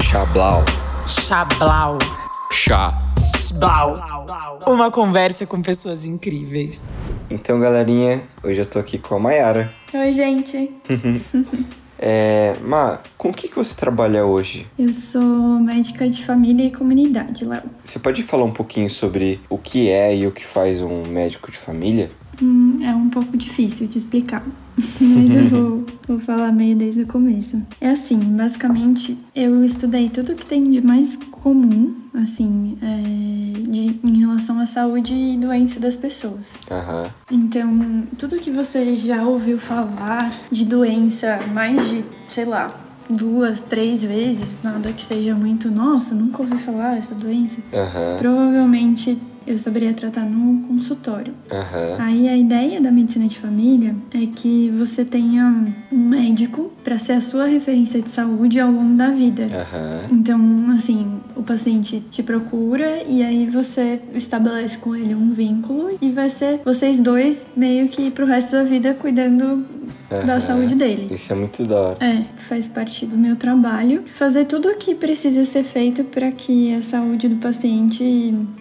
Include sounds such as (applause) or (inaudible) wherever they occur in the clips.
Chablau. Chablau. Chá. Sblau. Uma conversa com pessoas incríveis. Então, galerinha, hoje eu tô aqui com a Mayara. Oi, gente. (laughs) É, Ma, com o que, que você trabalha hoje? Eu sou médica de família e comunidade, Léo. Você pode falar um pouquinho sobre o que é e o que faz um médico de família? Hum, é um pouco difícil de explicar, (laughs) mas eu vou, vou falar meio desde o começo. É assim, basicamente, eu estudei tudo que tem de mais comum, assim, é, de, em relação à saúde e doença das pessoas. Aham. Então, tudo que você já ouviu falar de doença mais de, sei lá, duas, três vezes, nada que seja muito, nossa, nunca ouvi falar dessa doença, Aham. provavelmente eu saberia tratar no consultório. Aham. Aí a ideia da medicina de família é que você tenha um médico para ser a sua referência de saúde ao longo da vida. Aham. Então, assim, o paciente te procura e aí você estabelece com ele um vínculo e vai ser vocês dois meio que pro resto da vida cuidando da Aham. saúde dele. Isso é muito da hora. É, faz parte do meu trabalho. Fazer tudo o que precisa ser feito para que a saúde do paciente,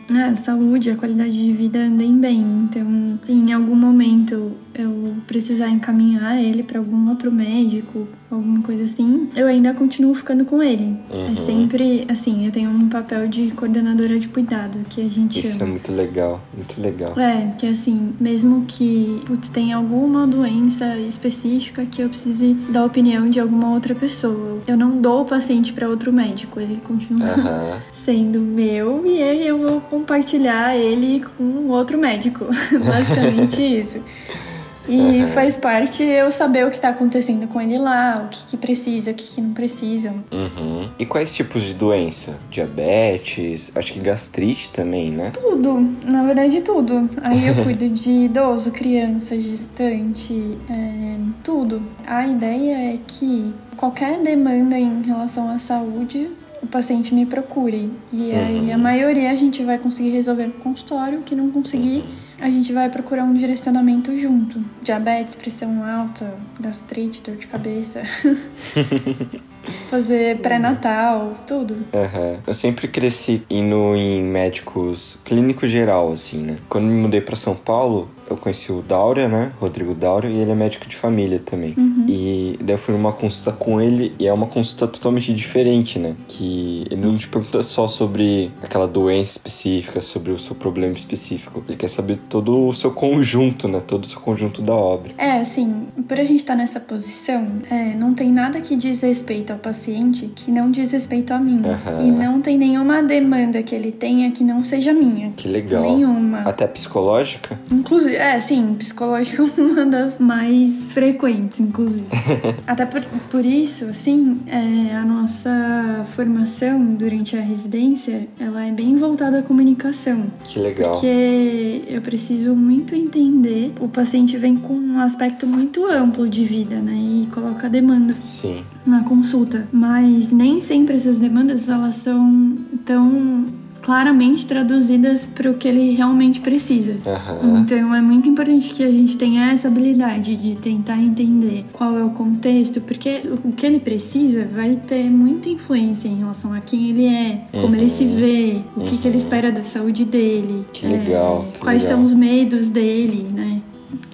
né, a saúde, a qualidade de vida andem bem. Então, em algum momento eu precisar encaminhar ele para algum outro médico, alguma coisa assim, eu ainda continuo ficando com ele. Uhum. É sempre, assim, eu tenho um papel de coordenadora de cuidado, que a gente Isso é chama. muito legal, muito legal. É, que assim, mesmo que putz, tenha alguma doença específica que eu precise da opinião de alguma outra pessoa, eu não dou o paciente para outro médico, ele continua Aham. (laughs) sendo meu e aí eu vou compartilhar ele com outro médico. (laughs) Basicamente isso. (laughs) E Aham. faz parte eu saber o que tá acontecendo com ele lá, o que, que precisa, o que, que não precisa. Uhum. E quais tipos de doença? Diabetes, acho que gastrite também, né? Tudo, na verdade tudo. Aí eu (laughs) cuido de idoso, criança, gestante, é, tudo. A ideia é que qualquer demanda em relação à saúde, o paciente me procure. E aí a maioria a gente vai conseguir resolver no consultório, o que não conseguir, a gente vai procurar um direcionamento junto. Diabetes, pressão alta, gastrite, dor de cabeça. (laughs) Fazer pré-natal, tudo. Aham. Eu sempre cresci indo em médicos clínico geral, assim, né? Quando me mudei pra São Paulo, eu conheci o Daura, né? Rodrigo Daura, e ele é médico de família também. E daí eu fui numa consulta com ele, e é uma consulta totalmente diferente, né? Que ele não te pergunta só sobre aquela doença específica, sobre o seu problema específico. Ele quer saber todo o seu conjunto, né? Todo o seu conjunto da obra. É, assim, por a gente estar nessa posição, é, não tem nada que diz respeito ao paciente que não diz respeito a mim. Aham. E não tem nenhuma demanda que ele tenha que não seja minha. Que legal. Nenhuma. Até psicológica? Inclusive, é, sim, psicológica (laughs) é uma das mais frequentes, inclusive. (laughs) Até por, por isso, assim, é, a nossa formação durante a residência, ela é bem voltada à comunicação. Que legal. Porque eu preciso muito entender. O paciente vem com um aspecto muito amplo de vida, né? E coloca demandas Sim. na consulta. Mas nem sempre essas demandas elas são tão claramente traduzidas para o que ele realmente precisa. Aham. Então é muito importante que a gente tenha essa habilidade de tentar entender qual é o contexto, porque o que ele precisa vai ter muita influência em relação a quem ele é, como ele se vê, o que, que ele espera da saúde dele, Uhum. é, Que legal, que quais legal. são os medos dele, né?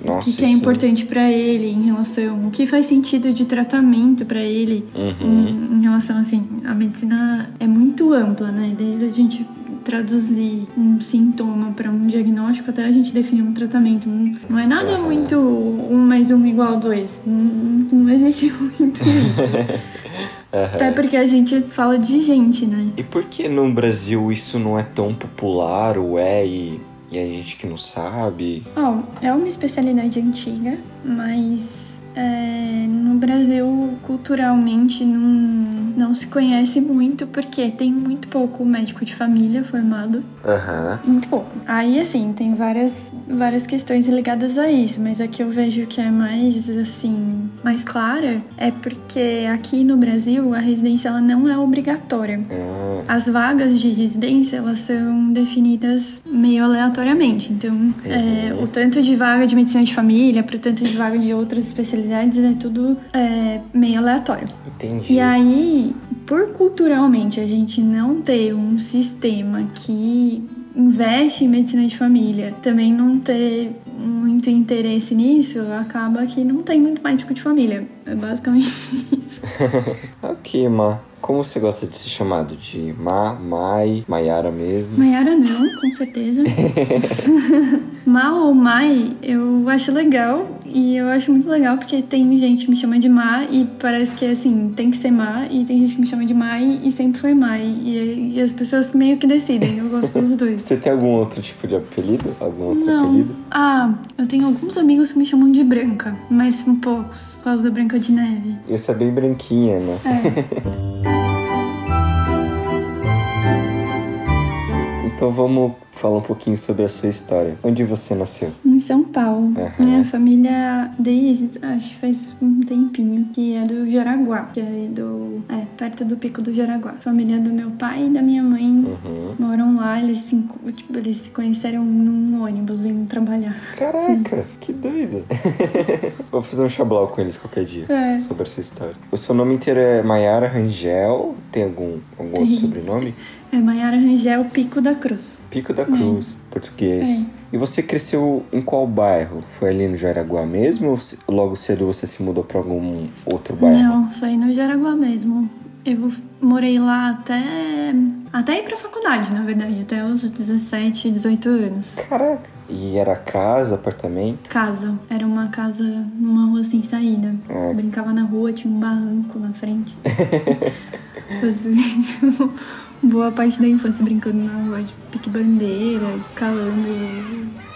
Nossa, o que, que é importante pra ele em relação, o que faz sentido de tratamento pra ele Uhum. em, em relação assim, a medicina é muito ampla, né? Desde a gente traduzir um sintoma para um diagnóstico até a gente definir um tratamento. Não, não é nada muito um mais um igual dois. Não, não existe (laughs) muito isso. (laughs) Até porque a gente fala de gente, né? E por que no Brasil isso não é tão popular, ou é, e, e a gente que não sabe? Ó, é uma especialidade antiga, mas é, no Brasil, culturalmente, não, não se conhece muito porque tem muito pouco médico de família formado. Aham. Muito pouco. Aí, assim, tem várias, várias questões ligadas a isso, mas aqui eu vejo que é mais, assim, mais clara é porque aqui no Brasil a residência ela não é obrigatória. Ah, As vagas de residência elas são definidas meio aleatoriamente. Então, é, o tanto de vaga de medicina de família para o tanto de vaga de outras especialidades é tudo é, meio aleatório. entendi. E aí, por culturalmente a gente não ter um sistema que investe em medicina de família, também não ter muito interesse nisso, acaba que não tem muito médico de família. É basicamente (laughs) isso. (laughs) Ok, Ma. Como você gosta de ser chamado? De Ma, Mai, Maiara mesmo? Maiara não, com certeza. (laughs) Ma ou Mai, eu acho legal. E eu acho muito legal porque tem gente que me chama de Ma e parece que assim, tem que ser Ma. E tem gente que me chama de Mai e sempre foi Mai. E, e as pessoas meio que decidem. Eu gosto dos (laughs) dois. Você tem algum outro tipo de apelido? Algum outro Não. apelido? Ah, eu tenho alguns amigos que me chamam de Branca, mas são poucos, por causa da Branca de Neve. Esse é bem branquinha, né? É. (laughs) Então vamos falar um pouquinho sobre a sua história. Onde você nasceu? São Paulo. Aham. Minha família, desde, acho que faz um tempinho, que é do Jaraguá, que é do. É, perto do Pico do Jaraguá. A família do meu pai e da minha mãe Uhum. moram lá, eles se, tipo, eles se conheceram num ônibus indo trabalhar. Caraca, que doido. (laughs) Vou fazer um chablau com eles qualquer dia. É. Sobre essa história. O seu nome inteiro é Maiara Rangel? Tem algum, algum outro sobrenome? (laughs) É Maiara Rangel Pico da Cruz. Pico da Cruz, português. É. E você cresceu em qual bairro? Foi ali no Jaraguá mesmo ou logo cedo você se mudou pra algum outro bairro? Não, foi no Jaraguá mesmo. Eu morei lá até. Até ir pra faculdade, na verdade, até os 17, 18 anos. Caraca. E era casa, apartamento? Casa. Era uma casa numa rua sem saída. Ah. Brincava na rua, tinha um barranco na frente. Passei (laughs) (laughs) boa parte da infância brincando na rua de pique-bandeira, escalando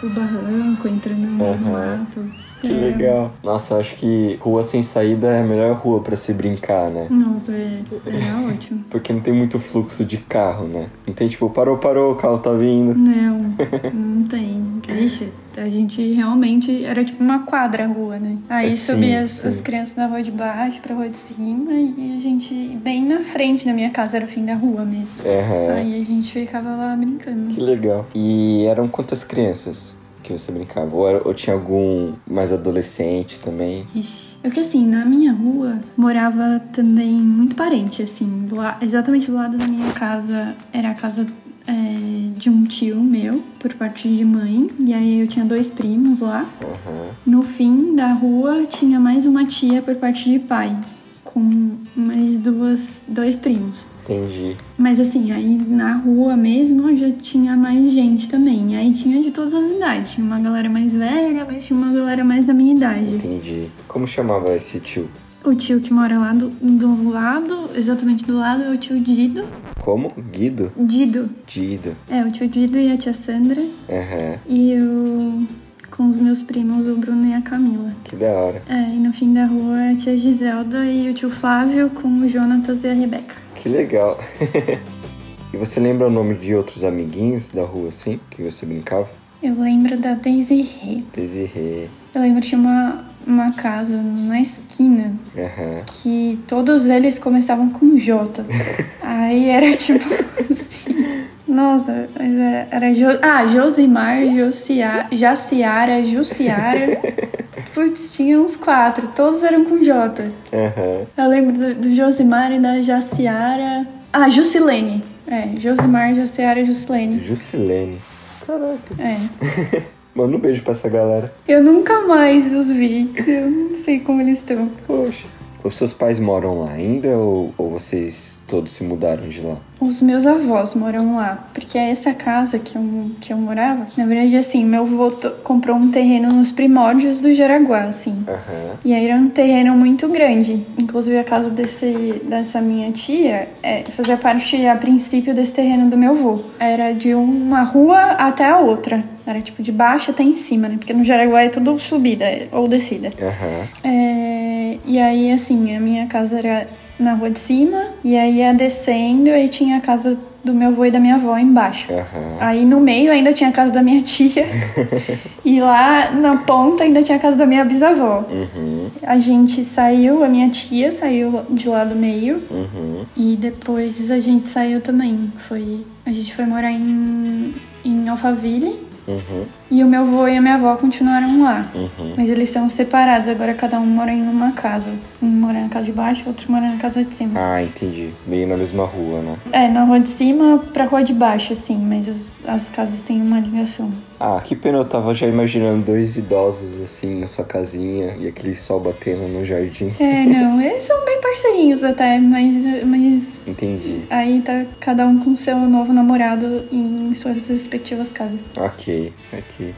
o barranco, entrando no Aham. mato. Que É. legal. Nossa, eu acho que rua sem saída é a melhor rua pra se brincar, né? Nossa, é, era (laughs) ótimo. Porque não tem muito fluxo de carro, né? Não tem tipo, parou, parou, o carro tá vindo. Não, (laughs) não tem. Ixi, a gente realmente era tipo uma quadra a rua, né? Aí É, sim, subia as, as crianças da rua de baixo pra rua de cima e a gente, bem na frente da minha casa, era o fim da rua mesmo. Aham. Aí a gente ficava lá brincando. Que legal. E eram quantas crianças que você brincava? Ou, era- ou tinha algum mais adolescente também? Ixi. Porque assim, na minha rua morava também muito parente, assim, do la- exatamente do lado da minha casa era a casa é, de um tio meu, por parte de mãe, e aí eu tinha dois primos lá. Aham. No fim da rua tinha mais uma tia por parte de pai, com mais duas, dois primos. Entendi. Mas assim, aí na rua mesmo já tinha mais gente também. Aí tinha de todas as idades. Tinha uma galera mais velha, mas tinha uma galera mais da minha idade. Entendi. Como chamava esse tio? O tio que mora lá do, do lado, exatamente do lado, é o tio Dido. Como? Guido? Dido. Dido. É, o tio Dido e a tia Sandra. Aham. E o. Com os meus primos, o Bruno e a Camila. Que da hora. É, e no fim da rua a tia Giselda e o tio Flávio com o Jonatas e a Rebeca. Que legal. (laughs) e você lembra o nome de outros amiguinhos da rua, assim, que você brincava? Eu lembro da Desirê. Desirê. Eu lembro tinha uma, uma casa na esquina Aham. que todos eles começavam com J. (laughs) Aí era tipo assim. Nossa, era, era jo, ah, Josimar, Josia, Jaciara, Jussiara. (laughs) Putz, tinha uns quatro, todos eram com J. Aham. Eu lembro do, do Josimar e da Jaciara. Ah, Jusilene. É, Josimar, Jaciara e Jusilene. Jusilene. Caraca. É. (laughs) Manda um beijo pra essa galera. Eu nunca mais os vi. Eu não sei como eles estão. Poxa. Os seus pais moram lá ainda ou, ou vocês todos se mudaram de lá? Os meus avós moram lá, porque essa casa que eu, que eu morava, na verdade, assim, meu avô comprou um terreno nos primórdios do Jaraguá, assim. Aham. E aí era um terreno muito grande. Inclusive a casa desse, dessa minha tia é, fazia parte a princípio desse terreno do meu avô. Era de uma rua até a outra. Era tipo de baixo até em cima, né? Porque no Jaraguá é tudo subida ou descida. É, É, e aí, assim, a minha casa era na rua de cima, e aí ia descendo, e tinha a casa do meu avô e da minha avó embaixo. Aham. Aí no meio ainda tinha a casa da minha tia, (laughs) e lá na ponta ainda tinha a casa da minha bisavó. Uhum. A gente saiu, a minha tia saiu de lá do meio, Uhum. e depois a gente saiu também. Foi, a gente foi morar em, em Alphaville, Uhum. e o meu avô e a minha avó continuaram lá. Uhum. Mas eles são separados, agora cada um mora em uma casa. Um mora na casa de baixo, outro mora na casa de cima. Ah, entendi. Meio na mesma rua, né? É, na rua de cima pra rua de baixo, assim, mas os- as casas têm uma ligação. Ah, que pena, eu tava já imaginando dois idosos assim na sua casinha e aquele sol batendo no jardim. É, não, (laughs) eles são bem parceirinhos até, mas, mas Entendi. aí tá cada um com seu novo namorado em suas respectivas casas. Ok, ok.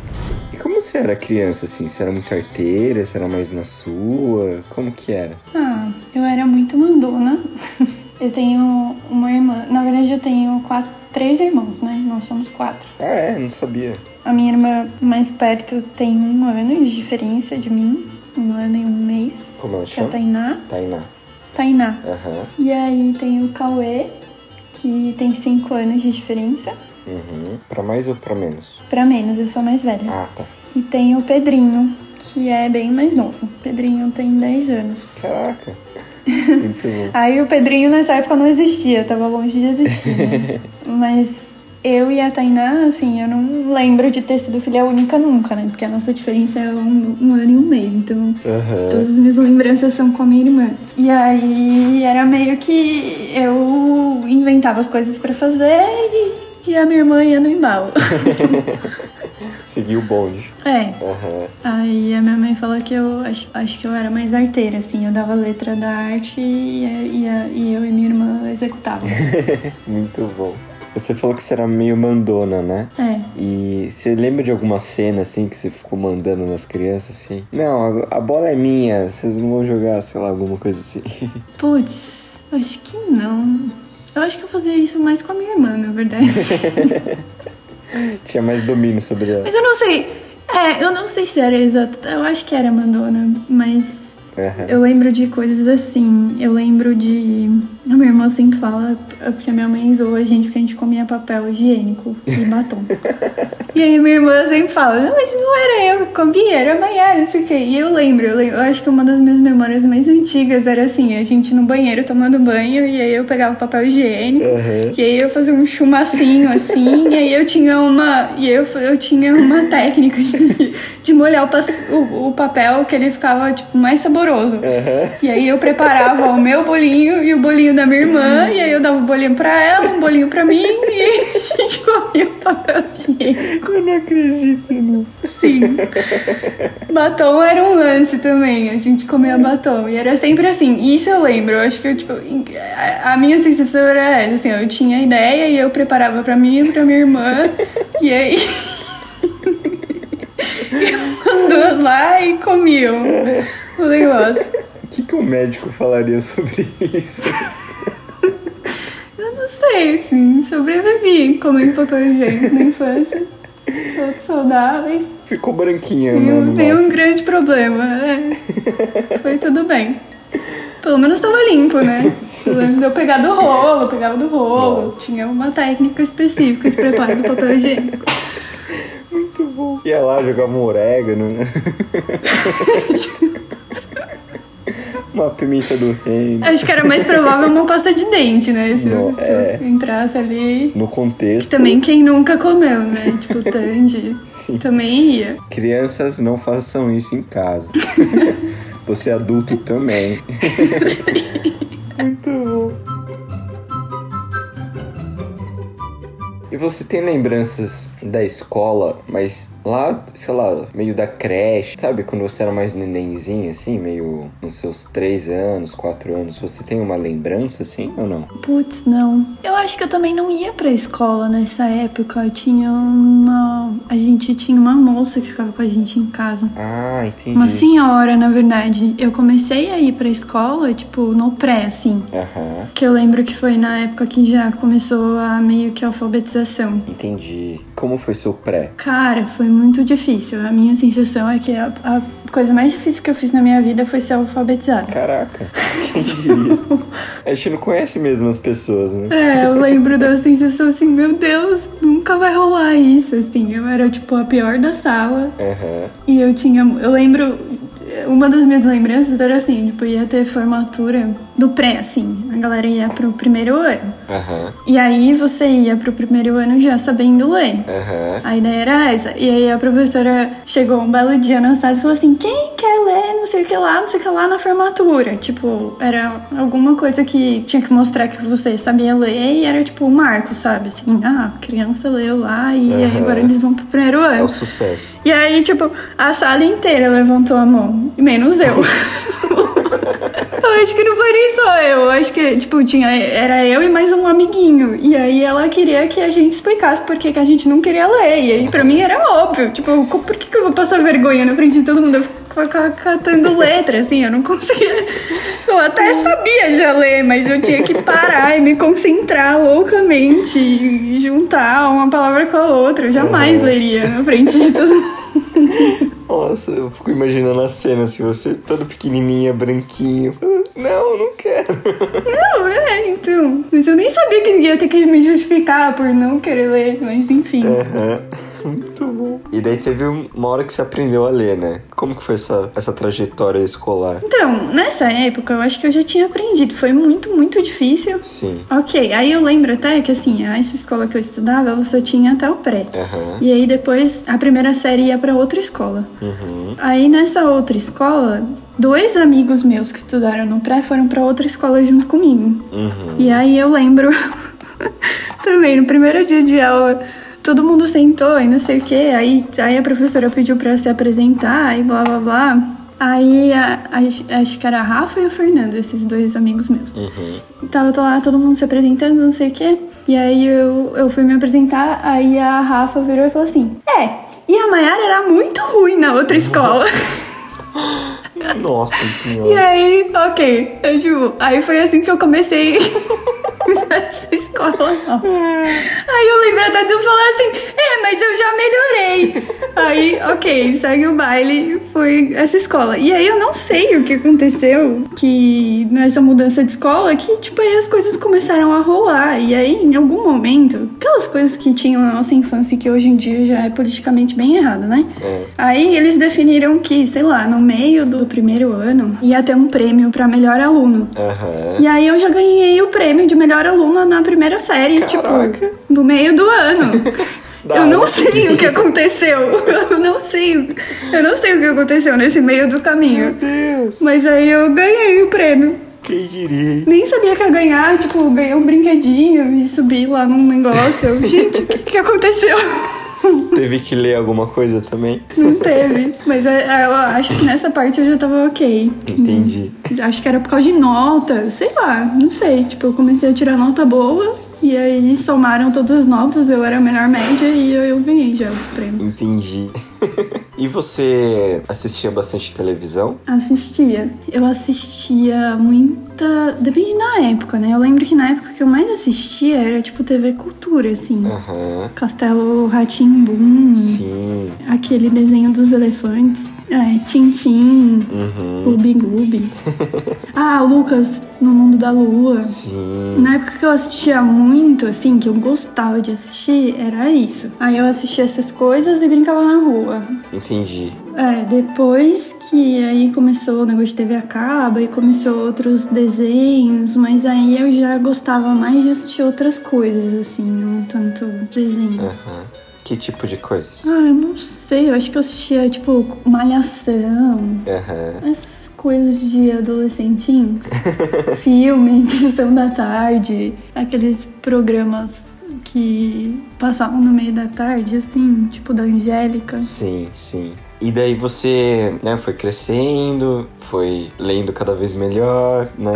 E como você era criança, assim? Você era muito arteira? Você era mais na sua? Como que era? Ah, eu era muito mandona. (laughs) Eu tenho uma irmã, na verdade eu tenho quatro, três irmãos, né? Nós somos quatro. Ah, é? Não sabia. A minha irmã mais perto tem um ano de diferença de mim. Um ano e um mês. Como ela Que é a chama? Tainá. Tainá. Tainá. Aham. E aí tem o Cauê, que tem cinco anos de diferença. Uhum. Pra mais ou pra menos? Pra menos, eu sou mais velha. Ah, tá. E tem o Pedrinho, que é bem mais novo. O Pedrinho tem 10 anos. Caraca. (laughs) Muito bom. Aí o Pedrinho nessa época não existia, tava longe de existir. né? (laughs) Mas eu e a Tainá, assim, eu não lembro de ter sido filha única nunca, né? Porque a nossa diferença é um, um ano e um mês. Então Aham. Todas as minhas lembranças são com a minha irmã. E aí era meio que eu inventava as coisas pra fazer e, e a minha irmã ia no embalo. (laughs) Seguiu o bonde. é. Aham. Aí a minha mãe falou que eu acho, acho que eu era mais arteira, assim, eu dava letra da arte e, e, e eu e minha irmã executavam. (laughs) Muito bom. Você falou que você era meio mandona, né? É. E você lembra de alguma cena assim que você ficou mandando nas crianças assim? Não, a, a bola é minha, vocês não vão jogar, sei lá, alguma coisa assim. (laughs) Putz, acho que não. Eu acho que eu fazia isso mais com a minha irmã, na verdade. (laughs) Tinha mais domínio sobre ela. Mas eu não sei. É, eu não sei se era exato. Eu acho que era Mandona, mas Aham. eu lembro de coisas assim. Eu lembro de. A minha irmã sempre fala, porque a minha mãe zoou a gente porque a gente comia papel higiênico e batom. (laughs) e aí minha irmã sempre fala, não, mas não era eu que comia, era a Maiara, não sei o quê. E eu lembro, eu lembro, eu acho que uma das minhas memórias mais antigas era assim, a gente no banheiro tomando banho, e aí eu pegava o papel higiênico. Aham. E aí eu fazia um chumacinho assim, e aí eu tinha uma. E eu, eu tinha uma técnica de, de molhar o, o, o papel que ele ficava tipo, mais saboroso. Aham. E aí eu preparava o meu bolinho e o bolinho da minha irmã, e aí eu dava um bolinho pra ela, um bolinho pra mim, e a gente comia o papel higiênico. Eu não acredito nisso. Sim. Batom era um lance também. A gente comia batom. E era sempre assim. Isso eu lembro. Eu acho que eu, tipo, a- a minha sensação era essa, assim, eu tinha ideia e eu preparava pra mim e pra minha irmã. e aí. (laughs) (laughs) (laughs) As duas lá e comiam o negócio. O que, que um médico falaria sobre isso? Eu não sei, assim, sobrevivi comendo papel higiênico na infância. Todos saudáveis. Ficou branquinha, né? No nenhum máximo. grande problema. é. Foi tudo bem. Pelo menos tava limpo, né? (laughs) Eu pegar do rolo, pegava do rolo. Nossa. Tinha uma técnica específica de preparo do papel higiênico. Muito bom. Ia lá, jogava um orégano, né? (laughs) Uma pimenta do reino. Acho que era mais provável uma pasta de dente, né? Se, eu, se eu é. entrasse ali. No contexto. Também quem nunca comeu, né? Tipo, (laughs) Tandy. Sim. Também ia. Crianças, não façam isso em casa. (laughs) Você é adulto também. (laughs) Muito bom. E você tem lembranças da escola, mas lá, sei lá, meio da creche, sabe? Quando você era mais nenenzinho, assim, meio nos seus três anos, quatro anos, você tem uma lembrança, assim, ou não? Putz, não. Eu acho que eu também não ia pra escola nessa época. Tinha uma. A gente tinha uma moça que ficava com a gente em casa. Ah, entendi. Uma senhora, na verdade. Eu comecei a ir pra escola, tipo, no pré, assim. Aham, Que eu lembro que foi na época que já começou a meio que alfabetização. entendi. Como foi seu pré? Cara, foi muito difícil. A minha sensação é que a, a coisa mais difícil que eu fiz na minha vida foi ser alfabetizada. Caraca, (laughs) quem diria? A gente não conhece mesmo as pessoas, né? É, eu lembro da sensação assim, meu Deus, nunca vai rolar isso, assim. Eu era, tipo, a pior da sala. Aham. E eu tinha. Eu lembro. Uma das minhas lembranças era assim, tipo, ia ter formatura do pré, assim. Galera ia pro primeiro ano. Aham. E aí você ia pro primeiro ano já sabendo ler. Aham. A ideia era essa. E aí a professora chegou um belo dia na sala e falou assim: quem quer ler não sei o que lá, não sei o que lá na formatura? Tipo, era alguma coisa que tinha que mostrar que você sabia ler e era tipo um marco, sabe? Assim, ah, criança leu lá e aí Aham. agora eles vão pro primeiro É ano. o sucesso. E aí, tipo, a sala inteira levantou a mão, menos eu. (laughs) (laughs) Eu acho que não foi nem só eu. Eu acho que, tipo, tinha, era eu e mais um amiguinho. E aí ela queria que a gente explicasse por que, que a gente não queria ler. E aí pra mim era óbvio. Tipo, por que, que eu vou passar vergonha na frente de todo mundo? Catando (laughs) letra, assim, eu não conseguia. Eu até sabia já ler, mas eu tinha que parar e me concentrar loucamente e juntar uma palavra com a outra. Eu jamais leria na frente de todo mundo. Nossa, eu fico imaginando a cena, se você todo pequenininha, branquinho. Não, não quero. Não, é, então. Mas eu nem sabia que ia ter que me justificar por não querer ler, mas enfim. Aham. Muito bom. E daí teve uma hora que você aprendeu a ler, né? Como que foi essa, essa trajetória escolar? Então, nessa época eu acho que eu já tinha aprendido. Foi muito, muito difícil. Sim. Ok, aí eu lembro até que assim, essa escola que eu estudava, ela só tinha até o pré. Aham. E aí depois a primeira série ia pra outra escola. Uhum. Aí nessa outra escola, dois amigos meus que estudaram no pré foram pra outra escola junto comigo. Uhum. E aí eu lembro (laughs) também, no primeiro dia de aula, todo mundo sentou e não sei o que. Aí, aí a professora pediu pra se apresentar e blá blá blá. Aí a, a- acho que era a Rafa e o Fernando, esses dois amigos meus. Uhum. Tava tô lá, todo mundo se apresentando, não sei o que. E aí eu, eu fui me apresentar, aí a Rafa virou e falou assim: É, e a Mayara era muito ruim na outra escola. Nossa (laughs) E senhora. aí, ok. Eu, tipo, aí foi assim que eu comecei (laughs) nessa escola, não. Aí eu lembro até de eu falar assim, é, mas eu já melhorei. Aí, ok, segue o baile, foi essa escola. E aí eu não sei o que aconteceu, que nessa mudança de escola, que, tipo, aí as coisas começaram a rolar. E aí, em algum momento, aquelas coisas que tinham na nossa infância que hoje em dia já é politicamente bem errado, né? É. Aí eles definiram que, sei lá, no meio do primeiro ano ia ter um prêmio pra melhor aluno. Aham. E aí eu já ganhei o prêmio de melhor aluna na primeira série, Caraca. tipo, no meio do ano. (laughs) Da eu não sei o que aconteceu. (laughs) Eu não sei. Eu não sei o que aconteceu nesse meio do caminho. Deus. Mas aí eu ganhei o prêmio. Quem diria? Nem sabia que ia ganhar, tipo, ganhei um brinquedinho e subi lá num negócio. Eu, Gente, o que, que aconteceu? (laughs) Teve que ler alguma coisa também? Não teve. Mas é, é, eu acho que nessa parte eu já tava ok. Entendi. Acho que era por causa de nota, sei lá, não sei. Tipo, eu comecei a tirar nota boa e aí somaram todas as notas, eu era a menor média e eu, eu ganhei já o prêmio. Entendi. (laughs) e você assistia bastante televisão? Assistia. Eu assistia muita. Depende da época, né? Eu lembro que na época que eu mais assistia era tipo TV Cultura, assim. Aham. Castelo Ratimbum, Sim. aquele desenho dos elefantes. É, Tintim, Uhum. (laughs) Ah, Lucas no Mundo da Lua. Sim. Na época que eu assistia muito, assim, que eu gostava de assistir, era isso. Aí eu assistia essas coisas e brincava na rua. Entendi. É, depois que aí começou o negócio de TV a cabo e começou outros desenhos, mas aí eu já gostava mais de assistir outras coisas, assim, não tanto desenho. Aham. Que tipo de coisas? Ah, eu não sei, eu acho que eu assistia, tipo, Malhação, Aham. essas coisas de adolescentinhos. (laughs) Filme, Sessão da Tarde, aqueles programas que passavam no meio da tarde, assim, tipo da Angélica. Sim, sim. E daí você, né, foi crescendo, foi lendo cada vez melhor, né?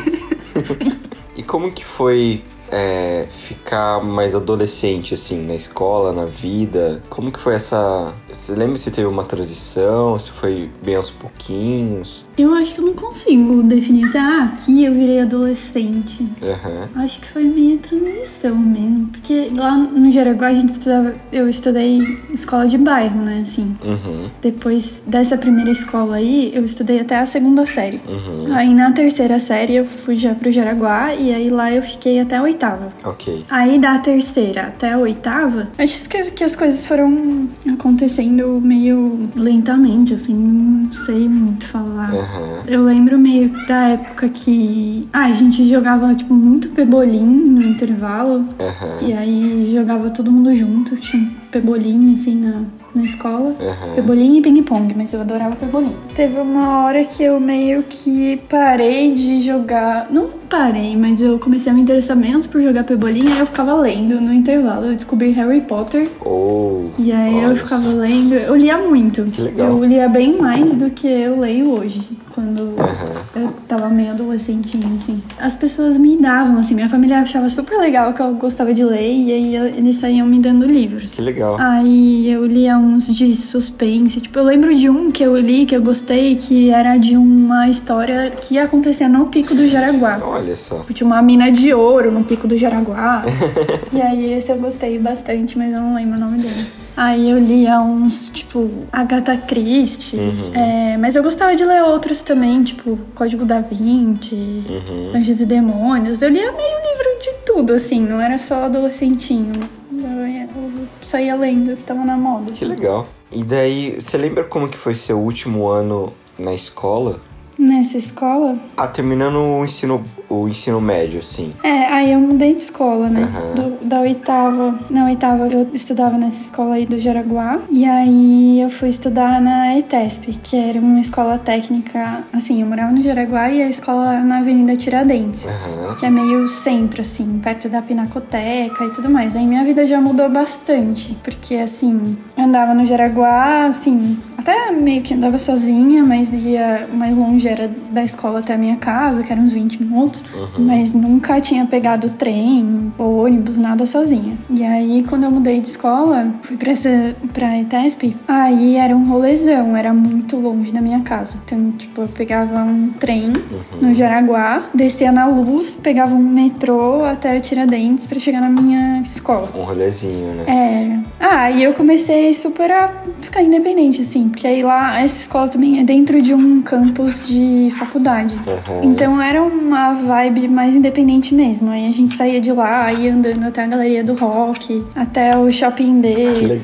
(laughs) (laughs) e como que foi é, ficar mais adolescente, assim, na escola, na vida? Como que foi essa... Você lembra se teve uma transição, se foi bem aos pouquinhos? Eu acho que eu não consigo definir assim, ah, aqui eu virei adolescente. Aham. Acho que foi meio transição mesmo. Porque lá no Jaraguá a gente estudava. Eu estudei escola de bairro, né? Assim. Uhum. Depois dessa primeira escola aí, eu estudei até a segunda série. Uhum. Aí na terceira série eu fui já pro Jaraguá e aí lá eu fiquei até a oitava. Ok. Aí da terceira até a oitava, acho que, que as coisas foram acontecendo meio lentamente, assim, não sei muito falar. Aham. Eu lembro meio da época que ah, a gente jogava tipo muito pebolim no intervalo. Aham. E aí jogava todo mundo junto, tinha um pebolim assim na, na escola. Pebolim e ping-pong, mas eu adorava pebolim. Teve uma hora que eu meio que parei de jogar. Não parei, mas eu comecei a me interessar menos por jogar pebolim, aí eu ficava lendo no intervalo. Eu descobri Harry Potter. Oh. E aí olha eu ficava lendo. Eu lia muito. Que legal. Eu lia bem mais do que eu leio hoje. Quando Aham. Eu tava meio adolescentinha, assim. As pessoas me davam, assim. Minha família achava super legal que eu gostava de ler. E aí eles saíam me dando livros. Que legal. Aí eu lia uns de suspense. Tipo, eu lembro de um que eu li, que eu gostei, que era de uma história que ia acontecer no Pico do Jaraguá. Olha só. Tipo, Tinha uma mina de ouro no Pico do Jaraguá. (laughs) e aí esse eu gostei bastante, mas eu não lembro o nome dele. Aí eu lia uns, tipo, Agatha Christie. é, mas eu gostava de ler outros também, tipo, Código da Vinci, Uhum. Anjos e Demônios. Eu lia meio livro de tudo, assim, não era só adolescentinho. Eu, ia- eu só ia lendo o que tava na moda. Que legal. E daí, você lembra como que foi seu último ano na escola? Nessa escola? Ah, terminando o ensino, o ensino médio, assim. É, aí eu mudei de escola, né? Aham. Do- da oitava. Na oitava eu estudava nessa escola aí do Jaraguá. E aí eu fui estudar na ETESP, que era uma escola técnica. Assim, eu morava no Jaraguá e a escola na Avenida Tiradentes. Aham. Que é meio centro, assim, perto da Pinacoteca e tudo mais. Aí minha vida já mudou bastante. Porque, assim, andava no Jaraguá, assim, até meio que andava sozinha, mas ia mais longe era da escola até a minha casa, que eram uns 20 minutos. Mas nunca tinha pegado trem ou ônibus, nada sozinha. E aí, quando eu mudei de escola, fui pra, essa, pra ETESP, aí era um rolezão, era muito longe da minha casa. Então, tipo, eu pegava um trem no Jaraguá, descia na luz, pegava um metrô até Tiradentes pra chegar na minha escola. Um rolezinho, né? É. Ah, e eu comecei super a ficar independente, assim, porque aí lá, essa escola também é dentro de um campus de faculdade. Aham. Então era uma vibe mais independente mesmo. Aí a gente saía de lá, ia andando até a galeria do rock, até o shopping D,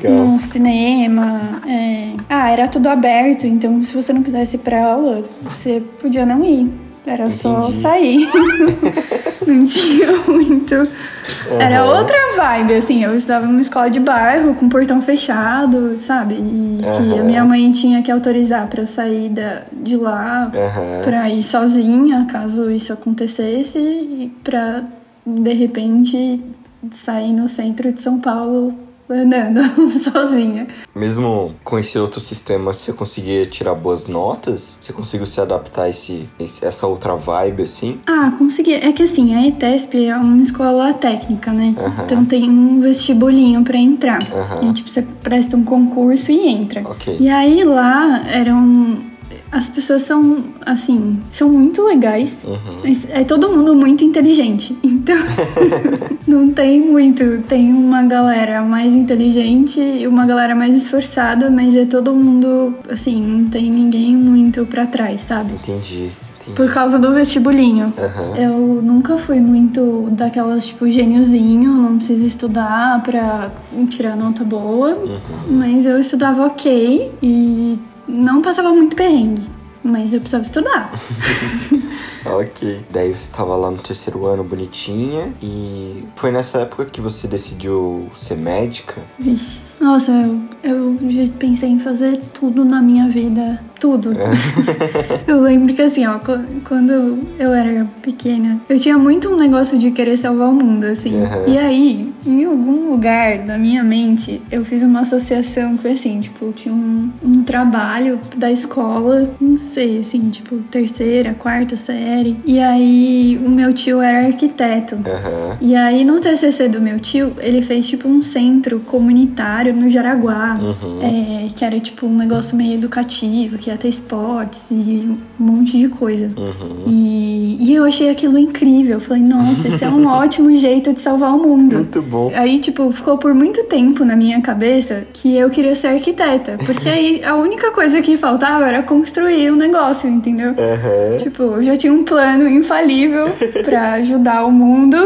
no cinema. é. Ah, era tudo aberto, então se você não quisesse ir pra aula, você podia não ir. Era só Entendi. sair. (laughs) (laughs) não tinha muito. Era Aham. outra vibe, assim. Eu estudava numa escola de bairro, com portão fechado, sabe? E que Aham. a minha mãe tinha que autorizar pra eu sair da, de lá Aham. pra ir sozinha, caso isso acontecesse, e pra de repente sair no centro de São Paulo andando (laughs) sozinha. Mesmo com esse outro sistema, você conseguia tirar boas notas? Você conseguiu se adaptar a esse, essa outra vibe, assim? Ah, consegui. É que assim, a ETESP é uma escola técnica, né? Aham. Então tem um vestibulinho pra entrar. Aham. E, tipo, você presta um concurso e entra. Ok. E aí lá eram. As pessoas são, assim, são muito legais. Uhum. Mas É todo mundo muito inteligente. (laughs) Então, (laughs) não tem muito. Tem uma galera mais inteligente e uma galera mais esforçada, mas é todo mundo, assim, não tem ninguém muito pra trás, sabe? Entendi. Por causa do vestibulinho. Aham. Eu nunca fui muito daquelas, tipo, gêniozinho, não precisa estudar pra tirar nota boa. Uhum. Mas eu estudava ok e não passava muito perrengue. Mas eu precisava estudar. (laughs) Ok. Daí você tava lá no terceiro ano, bonitinha. E foi nessa época que você decidiu ser médica? Vixe. Nossa, eu, eu pensei em fazer tudo na minha vida. Tudo. (laughs) eu lembro que assim, ó, qu- quando eu era pequena, eu tinha muito um negócio de querer salvar o mundo, assim. Uhum. E aí, em algum lugar da minha mente, eu fiz uma associação com assim, tipo, eu tinha um, um trabalho da escola, não sei, assim, tipo, terceira, quarta série. E aí, o meu tio era arquiteto. Aham. E aí, no TCC do meu tio, ele fez tipo um centro comunitário no Jaraguá, Uhum. é, que era tipo um negócio meio educativo, que ter esportes e um monte de coisa. Uhum. E, e eu achei aquilo incrível. Eu falei, nossa, esse é um (laughs) ótimo jeito de salvar o mundo. Muito bom. Aí, tipo, ficou por muito tempo na minha cabeça que eu queria ser arquiteta. Porque aí a única coisa que faltava era construir um negócio, entendeu? Uhum. Tipo, eu já tinha um plano infalível pra ajudar o mundo.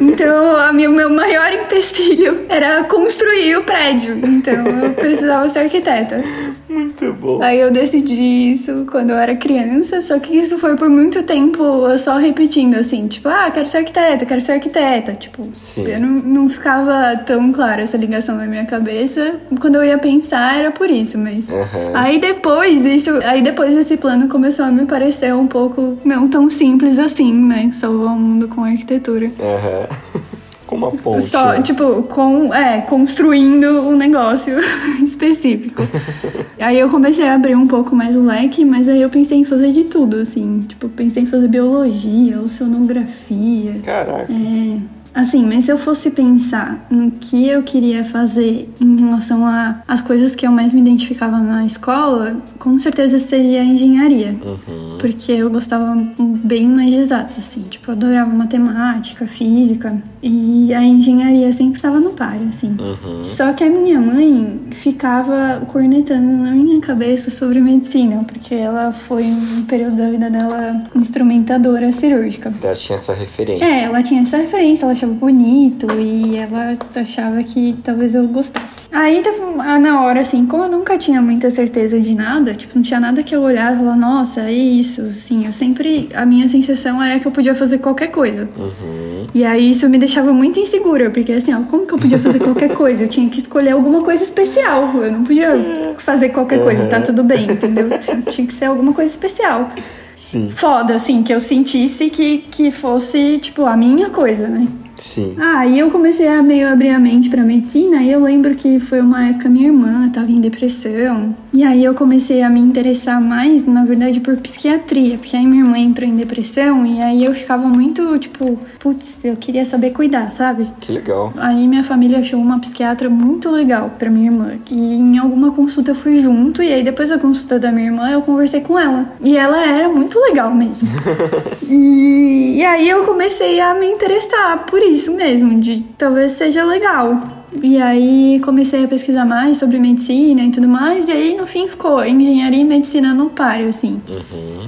Então, a minha, o meu maior empecilho era construir o prédio. Então, eu precisava ser arquiteta. Muito bom. Aí eu decidi isso quando eu era criança, só que isso foi por muito tempo eu só repetindo assim, tipo, ah, quero ser arquiteta, quero ser arquiteta. Tipo, Sim. eu não, não ficava tão clara essa ligação na minha cabeça. Quando eu ia pensar era por isso, mas. Uhum. Aí depois isso. Aí depois esse plano começou a me parecer um pouco não tão simples assim, né? Salvar o mundo com arquitetura. Uhum. (laughs) Com uma ponte. Só, né? tipo, com, é, construindo um negócio (laughs) específico. (laughs) aí eu comecei a abrir um pouco mais o leque, mas aí eu pensei em fazer de tudo, assim. Tipo, pensei em fazer biologia, oceanografia. Caraca. É, assim, mas se eu fosse pensar no que eu queria fazer em relação a as coisas que eu mais me identificava na escola, com certeza seria engenharia. Uhum. Porque eu gostava bem mais de exatos, assim. Tipo, eu adorava matemática, física. E a engenharia sempre estava no páreo, assim. Uhum. Só que a minha mãe ficava cornetando na minha cabeça sobre medicina, porque ela foi um período da vida dela instrumentadora cirúrgica. Ela tinha essa referência. É, ela tinha essa referência, ela achava bonito e ela achava que talvez eu gostasse. Aí uma- na hora, assim, como eu nunca tinha muita certeza de nada, tipo, não tinha nada que eu olhava e falava, nossa, é isso, assim, eu sempre. A minha sensação era que eu podia fazer qualquer coisa. Uhum. E aí isso me deixava muito insegura, porque assim, ó, como que eu podia fazer qualquer coisa? Eu tinha que escolher alguma coisa especial. Eu não podia fazer qualquer coisa, tá tudo bem, entendeu? Tinha que ser alguma coisa especial. Sim. Foda, assim, que eu sentisse que, que fosse, tipo, a minha coisa, né? Sim. Ah, e eu comecei a meio abrir a mente pra medicina, e eu lembro que foi uma época minha irmã tava em depressão. E aí eu comecei a me interessar mais, na verdade, por psiquiatria, porque aí minha irmã entrou em depressão e aí eu ficava muito, tipo, putz, eu queria saber cuidar, sabe? Que legal. Aí minha família achou uma psiquiatra muito legal pra minha irmã. E em alguma consulta eu fui junto, e aí depois da consulta da minha irmã eu conversei com ela. E ela era muito legal mesmo. (laughs) e, e aí eu comecei a me interessar por isso mesmo, de talvez seja legal. E aí comecei a pesquisar mais sobre medicina e tudo mais, e aí no fim ficou engenharia e medicina no páreo, assim.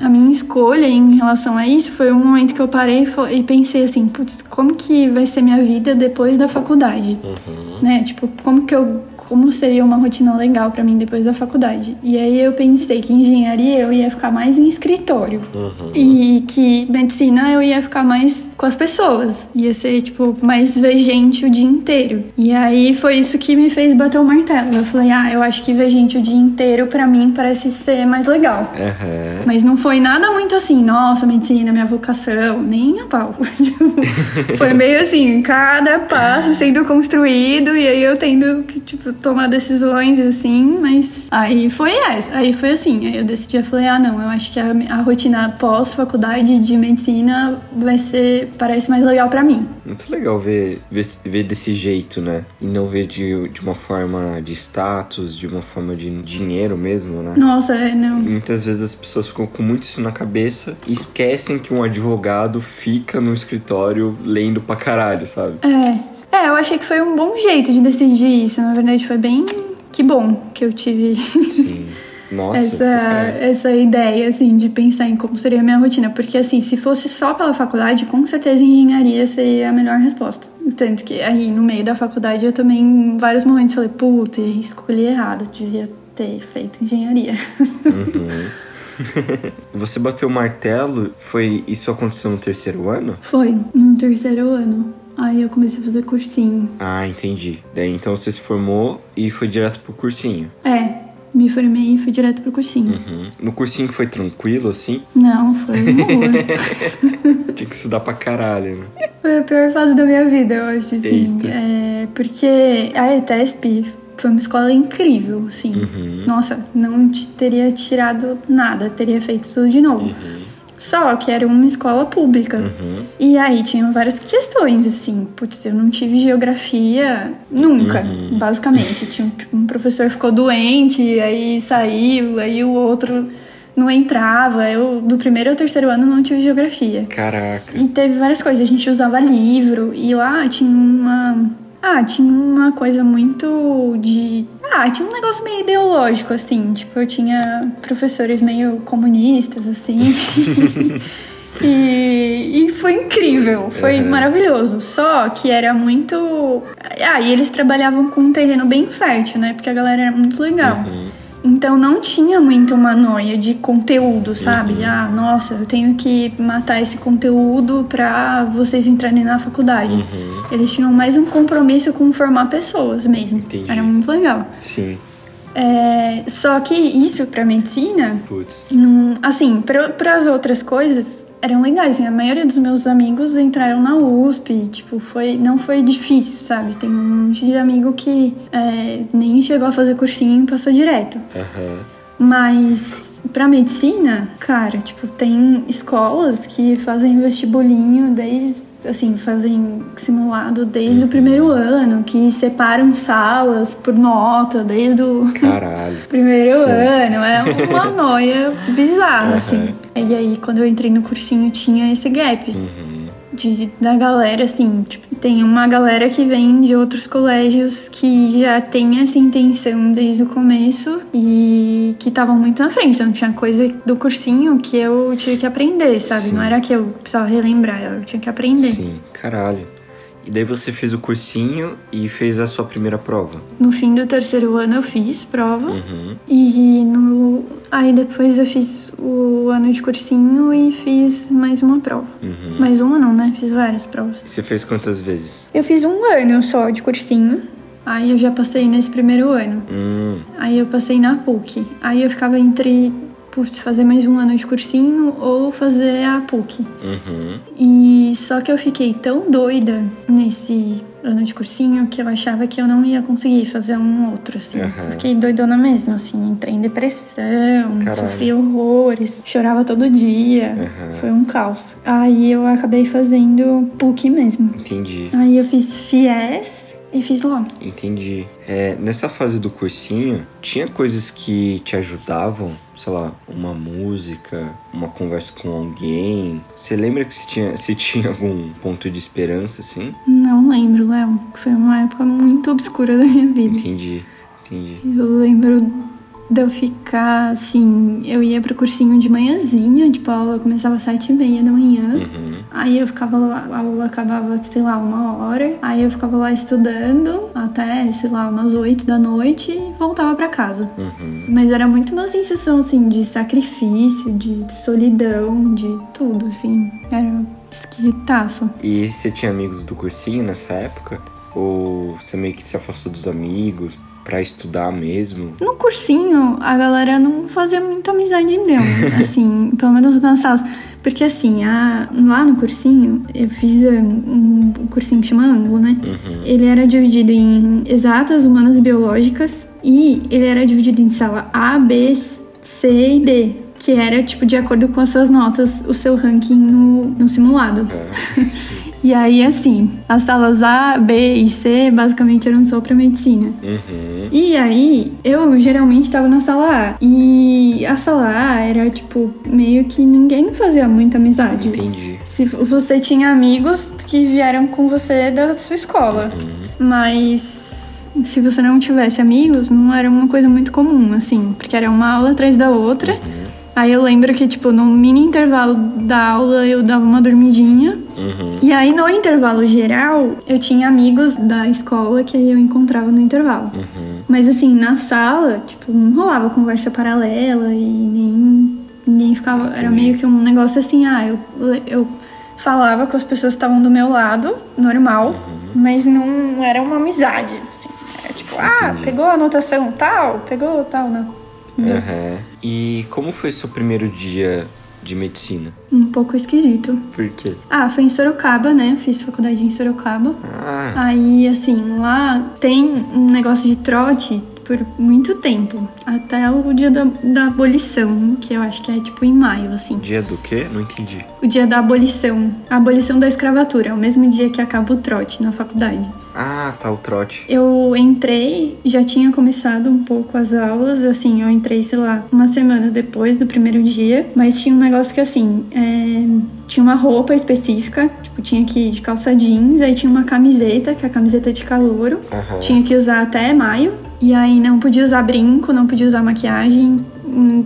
A minha escolha em relação a isso foi um momento que eu parei e e pensei assim, putz, como que vai ser minha vida depois da faculdade? Né? Tipo, como que eu como seria uma rotina legal pra mim depois da faculdade? E aí eu pensei que engenharia eu ia ficar mais em escritório. E que medicina eu ia ficar mais com as pessoas. Ia ser, tipo, mais ver gente o dia inteiro. E aí foi isso que me fez bater o martelo. Eu falei, ah, eu acho que ver gente o dia inteiro pra mim parece ser mais legal. Aham. Mas não foi nada muito assim, nossa, medicina, minha vocação, nem a pau. (laughs) Tipo, foi meio assim, cada passo (laughs) sendo construído e aí eu tendo que, tipo, tomar decisões assim, mas aí foi essa, aí foi assim, aí eu decidi, eu falei, ah, não, eu acho que a, a rotina pós-faculdade de medicina vai ser, parece mais legal pra mim. Muito legal ver, ver, ver desse jeito, né? E não ver de, de uma forma de status, de uma forma de dinheiro mesmo, né? Nossa, é, não. Muitas vezes as pessoas ficam com muito isso na cabeça e esquecem que um advogado fica no escritório lendo pra caralho, sabe? É. É, eu achei que foi um bom jeito de decidir isso. Na verdade, foi bem. Que bom que eu tive Sim. (laughs) Nossa. essa, é. essa ideia, assim, de pensar em como seria a minha rotina. Porque, assim, se fosse só pela faculdade, com certeza engenharia seria a melhor resposta. Tanto que aí, no meio da faculdade, eu também, em vários momentos, falei, puta, escolhi errado, devia ter feito engenharia. (laughs) Você bateu o martelo, foi isso aconteceu no terceiro ano? Foi, no terceiro ano. Aí eu comecei a fazer cursinho. Ah, entendi. Daí então você se formou e foi direto pro cursinho. É, me formei e fui direto pro cursinho. Uhum. No cursinho foi tranquilo, assim? Não, foi um horror. (laughs) Tinha que estudar pra caralho, né? Foi a pior fase da minha vida, eu acho, assim. É, porque a ETESP foi uma escola incrível, assim. Uhum. Nossa, não te- teria tirado nada, teria feito tudo de novo. Uhum. Só que era uma escola pública. Uhum. E aí tinham várias questões, assim. Putz, eu não tive geografia nunca, Uhum. basicamente. Tinha um, um professor ficou doente, aí saiu, aí o outro não entrava. Eu, do primeiro ao terceiro ano, não tive geografia. Caraca. E teve várias coisas. A gente usava livro e lá tinha uma. Ah, tinha uma coisa muito de. Ah, tinha um negócio meio ideológico, assim. Tipo, eu tinha professores meio comunistas, assim. (laughs) e, e foi incrível, foi Uhum. maravilhoso. Só que era muito. Ah, e eles trabalhavam com um terreno bem fértil, né? Porque a galera era muito legal. Uhum. Então não tinha muito uma noia de conteúdo, sabe? Ah, nossa, eu tenho que matar esse conteúdo pra vocês entrarem na faculdade. Uhum. Eles tinham mais um compromisso com formar pessoas mesmo. Entendi. Era muito legal. Sim. É, só que isso pra medicina, Putz. não, assim, para as outras coisas eram legais. assim, a maioria dos meus amigos entraram na USP, tipo, foi, não foi difícil, sabe? Tem um monte de amigo que é, nem chegou a fazer cursinho e passou direto. Aham. Mas pra medicina, cara, tipo, tem escolas que fazem vestibulinho desde assim, fazem simulado desde o primeiro ano, que separam salas por nota desde o Caralho. (laughs) primeiro Sim. ano. É uma (laughs) noia bizarra, Aham. assim. E aí, quando eu entrei no cursinho, tinha esse gap Uhum. De, da galera, assim, tipo, tem uma galera que vem de outros colégios que já tem essa intenção desde o começo e que estavam muito na frente. Então tinha coisa do cursinho que eu tinha que aprender, sabe? Sim. Não era que eu precisava relembrar, eu tinha que aprender. Sim, caralho. E daí você fez o cursinho e fez a sua primeira prova. No fim do terceiro ano eu fiz prova Uhum. e no... aí depois eu fiz o ano de cursinho e fiz mais uma prova. Uhum. Mais uma não, né? Fiz várias provas. E você fez quantas vezes? Eu fiz um ano só de cursinho. Aí eu já passei nesse primeiro ano. Hum, Aí eu passei na PUC. Aí eu ficava entre, putz, fazer mais um ano de cursinho ou fazer a PUC. uhum. E só que eu fiquei tão doida nesse ano de cursinho que eu achava que eu não ia conseguir fazer um outro, assim. Eu Fiquei doidona mesmo, assim. Entrei em depressão, Caralho. sofri horrores, chorava todo dia. Aham. Foi um caos. Aí eu acabei fazendo PUC mesmo. Entendi. Aí eu fiz FIES e fiz LOM. Entendi. É, nessa fase do cursinho, tinha coisas que te ajudavam? Sei lá, uma música, uma conversa com alguém? Você lembra que se tinha, (laughs) se tinha algum ponto de esperança, assim? Não lembro, Léo. Foi uma época muito obscura da minha vida. Entendi, entendi. Eu lembro de eu ficar assim. Eu ia pro cursinho de manhãzinha, tipo, a aula começava às sete e meia da manhã. Uhum. Aí eu ficava lá, a aula acabava, sei lá, uma hora. Aí eu ficava lá estudando até, sei lá, umas oito da noite e voltava pra casa. Uhum. Mas era muito uma sensação, assim, de sacrifício, de solidão, de tudo, assim. Era esquisitaço. E você tinha amigos do cursinho nessa época? Ou você meio que se afastou dos amigos pra estudar mesmo? No cursinho, a galera não fazia muita amizade, não. (laughs) Assim, pelo menos nas salas. Porque, assim, a- lá no cursinho, eu fiz um, um cursinho que chama Ângulo, né? Uhum. Ele era dividido em exatas, humanas e biológicas. E ele era dividido em sala A, B, C e D. Que era, tipo, de acordo com as suas notas, o seu ranking no, no simulado. É, (laughs) sim. E aí, assim, as salas A, B e C basicamente eram só pra medicina. Uhum. E aí, eu geralmente tava na sala A. E a sala A era, tipo, meio que ninguém fazia muita amizade. Entendi. Se você tinha amigos que vieram com você da sua escola. Mas se você não tivesse amigos, não era uma coisa muito comum, assim. Porque era uma aula atrás da outra. Aí eu lembro que, tipo, no mini intervalo da aula eu dava uma dormidinha. Uhum. E aí, no intervalo geral, eu tinha amigos da escola que eu encontrava no intervalo. Uhum. Mas assim, na sala, tipo, não rolava conversa paralela e nem ninguém ficava. Era Entendi. meio que um negócio assim, ah, eu, eu falava com as pessoas que estavam do meu lado, normal, Uhum. mas não era uma amizade, assim. Era tipo, ah, Entendi. pegou a anotação tal, pegou tal, né? Uhum. E como foi seu primeiro dia de medicina? Um pouco esquisito. Por quê? Ah, foi em Sorocaba, né? Fiz faculdade em Sorocaba. Ah, Aí, assim, lá tem um negócio de trote, por muito tempo, até o dia da, da abolição, que eu acho que é tipo em maio, assim. Dia do quê? Não entendi. O dia da abolição, a abolição da escravatura, é o mesmo dia que acaba o trote na faculdade. Ah, tá, o trote. Eu entrei, já tinha começado um pouco as aulas, assim, eu entrei, sei lá, uma semana depois do primeiro dia, mas tinha um negócio que, assim, é, tinha uma roupa específica, tipo, tinha que ir de calça jeans, aí tinha uma camiseta, que é a camiseta de calouro, Aham. tinha que usar até maio, e aí não podia usar brinco, não podia usar maquiagem,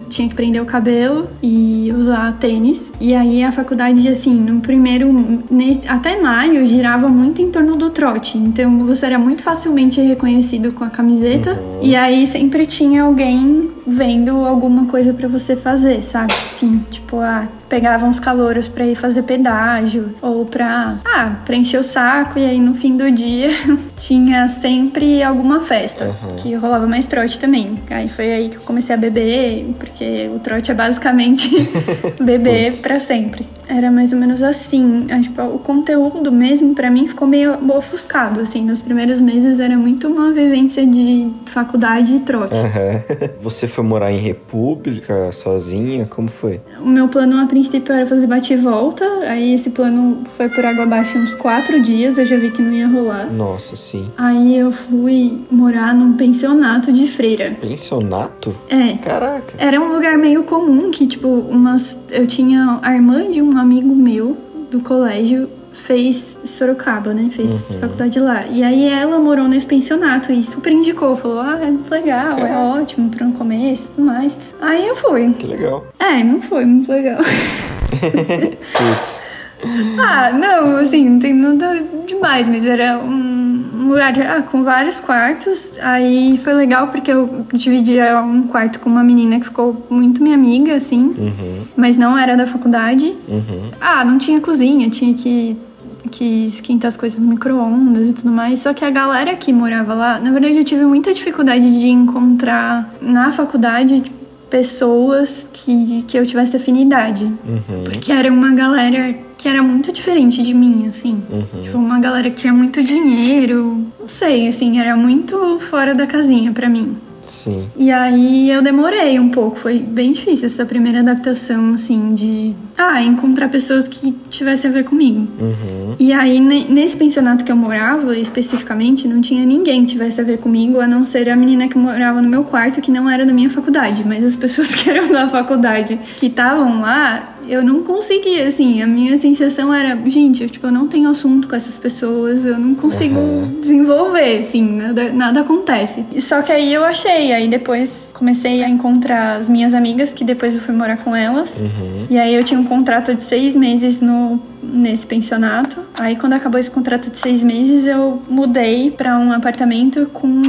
tinha que prender o cabelo e usar tênis. E aí a faculdade, assim, no primeiro. nesse- até maio girava muito em torno do trote. Então você era muito facilmente reconhecido com a camiseta. E aí sempre tinha alguém vendo alguma coisa pra você fazer, sabe? Assim, tipo, ah, pegavam os calouros pra ir fazer pedágio ou pra, ah, preencher o saco e aí no fim do dia (laughs) tinha sempre alguma festa Uhum. que rolava mais trote também. Aí foi aí que eu comecei a beber, porque o trote é basicamente (laughs) beber pra sempre. Era mais ou menos assim. Tipo, o conteúdo mesmo pra mim ficou meio ofuscado, assim. Nos primeiros meses era muito uma vivência de faculdade e trote. Aham. (laughs) Você foi morar em República, sozinha? Como foi? O meu plano princípio era fazer bate e volta, aí esse plano foi por água abaixo uns quatro dias, eu já vi que não ia rolar. Nossa, sim. Aí eu fui morar num pensionato de freira. Pensionato? É. Caraca. Era um lugar meio comum que, tipo, umas. Eu tinha a irmã de um amigo meu do colégio fez Sorocaba, né? Fez Uhum. faculdade lá. E aí ela morou nesse pensionato e super indicou, falou: "Ah, é muito legal, é Caraca. ótimo para um começo e tudo mais". Aí eu fui. Que legal. É, não foi muito legal. (laughs) Putz. Ah, não, assim, não tem nada demais, mas era um lugar ah, com vários quartos. Aí foi legal porque eu dividia um quarto com uma menina que ficou muito minha amiga, assim, Uhum, mas não era da faculdade. uhum. Ah, não tinha cozinha, tinha que, que esquentar as coisas no micro-ondas e tudo mais. Só que a galera que morava lá, na verdade, eu tive muita dificuldade de encontrar na faculdade tipo, pessoas que, que eu tivesse afinidade. Uhum. Porque era uma galera que era muito diferente de mim, assim. Uhum. Tipo, uma galera que tinha muito dinheiro. Não sei, assim, era muito fora da casinha pra mim. Sim. E aí eu demorei um pouco, foi bem difícil essa primeira adaptação, assim, de ah, encontrar pessoas que tivessem a ver comigo. Uhum. E aí, ne- nesse pensionato que eu morava, especificamente, não tinha ninguém que tivesse a ver comigo, a não ser a menina que morava no meu quarto, que não era da minha faculdade. Mas as (laughs) pessoas que eram da faculdade, que estavam lá, eu não conseguia, assim. A minha sensação era, gente, eu, tipo, eu não tenho assunto com essas pessoas, eu não consigo Uhum. desenvolver, assim, nada, nada acontece. Só que aí eu achei, aí depois comecei a encontrar as minhas amigas, que depois eu fui morar com elas. Uhum. E aí eu tinha um contrato de seis meses no, nesse pensionato. Aí quando acabou esse contrato de seis meses, eu mudei pra um apartamento com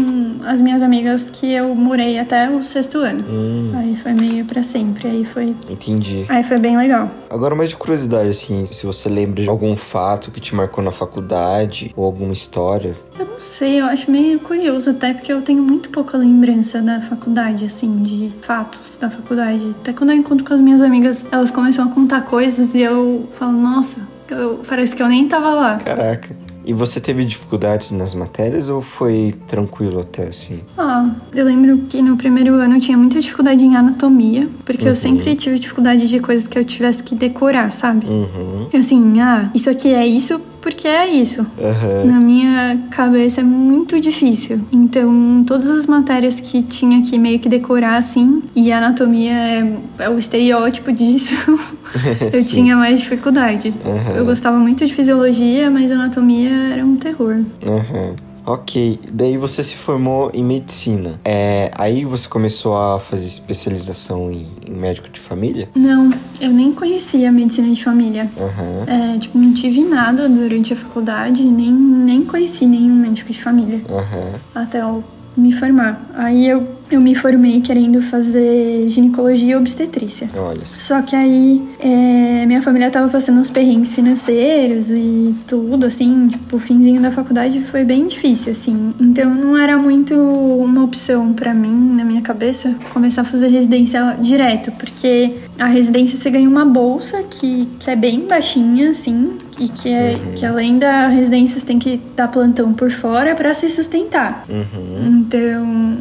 as minhas amigas que eu morei até o sexto ano. Hum, Aí foi meio pra sempre. Aí foi, entendi. aí foi bem legal. Agora, mais de curiosidade, assim, se você lembra de algum fato que te marcou na faculdade ou alguma história. Eu não sei, eu acho meio curioso até porque eu tenho muito pouca lembrança da faculdade, assim, de fatos da faculdade. Até quando eu encontro com as minhas amigas, elas começam a contar coisas e eu falo, nossa, eu- parece que eu nem tava lá. Caraca. E você teve dificuldades nas matérias ou foi tranquilo até assim? Ah, eu lembro que no primeiro ano eu tinha muita dificuldade em anatomia, porque Uhum. eu sempre tive dificuldade de coisas que eu tivesse que decorar, sabe? Uhum. Assim, ah, isso aqui é isso porque é isso. Aham. Na minha cabeça é muito difícil. Então, todas as matérias que tinha que meio que decorar assim, e a anatomia é, é o estereótipo disso, (laughs) (laughs) eu tinha mais dificuldade. Aham. Eu gostava muito de fisiologia, mas anatomia era um terror. Aham. Ok, daí você se formou em medicina. É, aí você começou a fazer especialização em, em médico de família? Não, eu nem conhecia medicina de família. Aham, É, tipo, não tive nada durante a faculdade, nem, nem conheci nenhum médico de família aham. até eu me formar. Aí eu, eu me formei querendo fazer ginecologia e obstetrícia. Olha só. Só que aí é, minha família tava passando uns perrengues financeiros e tudo, assim, tipo, o finzinho da faculdade foi bem difícil, assim. Então não era muito uma opção pra mim, na minha cabeça, começar a fazer residência direto, porque a residência você ganha uma bolsa que, que é bem baixinha, assim, e que, é, que além da residência você tem que dar plantão por fora pra se sustentar. Uhum. Então,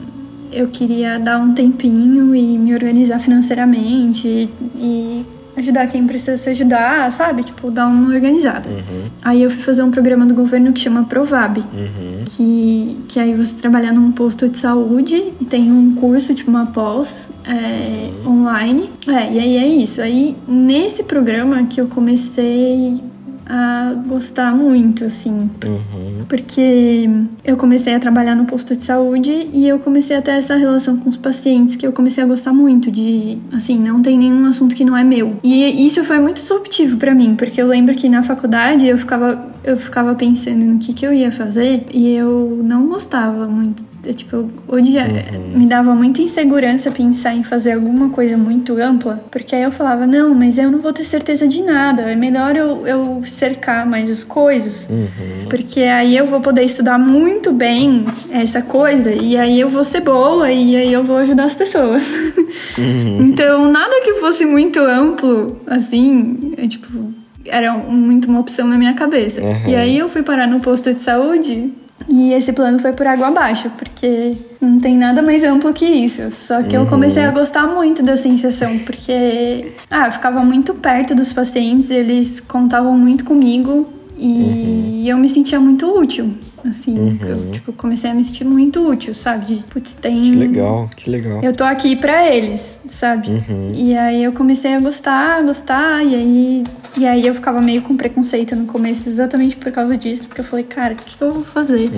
eu queria dar um tempinho e me organizar financeiramente e, e ajudar quem precisa se ajudar, sabe? Tipo, dar uma organizada. Uhum. Aí eu fui fazer um programa do governo que chama Provab, Uhum. que, que aí você trabalha num posto de saúde e tem um curso, tipo uma pós é, online. É, e aí é isso. Aí nesse programa que eu comecei a gostar muito, assim, Uhum. porque eu comecei a trabalhar no posto de saúde e eu comecei a ter essa relação com os pacientes que eu comecei a gostar muito de, assim, não tem nenhum assunto que não é meu. E isso foi muito disruptivo pra mim, porque eu lembro que na faculdade eu ficava eu ficava pensando no que que eu ia fazer e eu não gostava muito eu, tipo, eu odia, me dava muita insegurança pensar em fazer alguma coisa muito ampla, porque aí eu falava, não, mas eu não vou ter certeza de nada, é melhor eu, eu cercar mais as coisas, Uhum. porque aí eu vou poder estudar muito bem essa coisa, e aí eu vou ser boa, e aí eu vou ajudar as pessoas. (laughs) então, nada que fosse muito amplo, assim, é, tipo, era muito uma opção na minha cabeça. Uhum. E aí eu fui parar no posto de saúde e esse plano foi por água abaixo, porque não tem nada mais amplo que isso. Só que eu comecei a gostar muito da sensação, porque ah, eu ficava muito perto dos pacientes, eles contavam muito comigo e eu me sentia muito útil. Assim, eu tipo, comecei a me sentir muito útil, sabe? De, putz, tem. Que legal, que legal. Eu tô aqui pra eles, sabe? Uhum. E aí eu comecei a gostar, gostar, e aí, e aí eu ficava meio com preconceito no começo, exatamente por causa disso, porque eu falei, cara, o que, que eu vou fazer?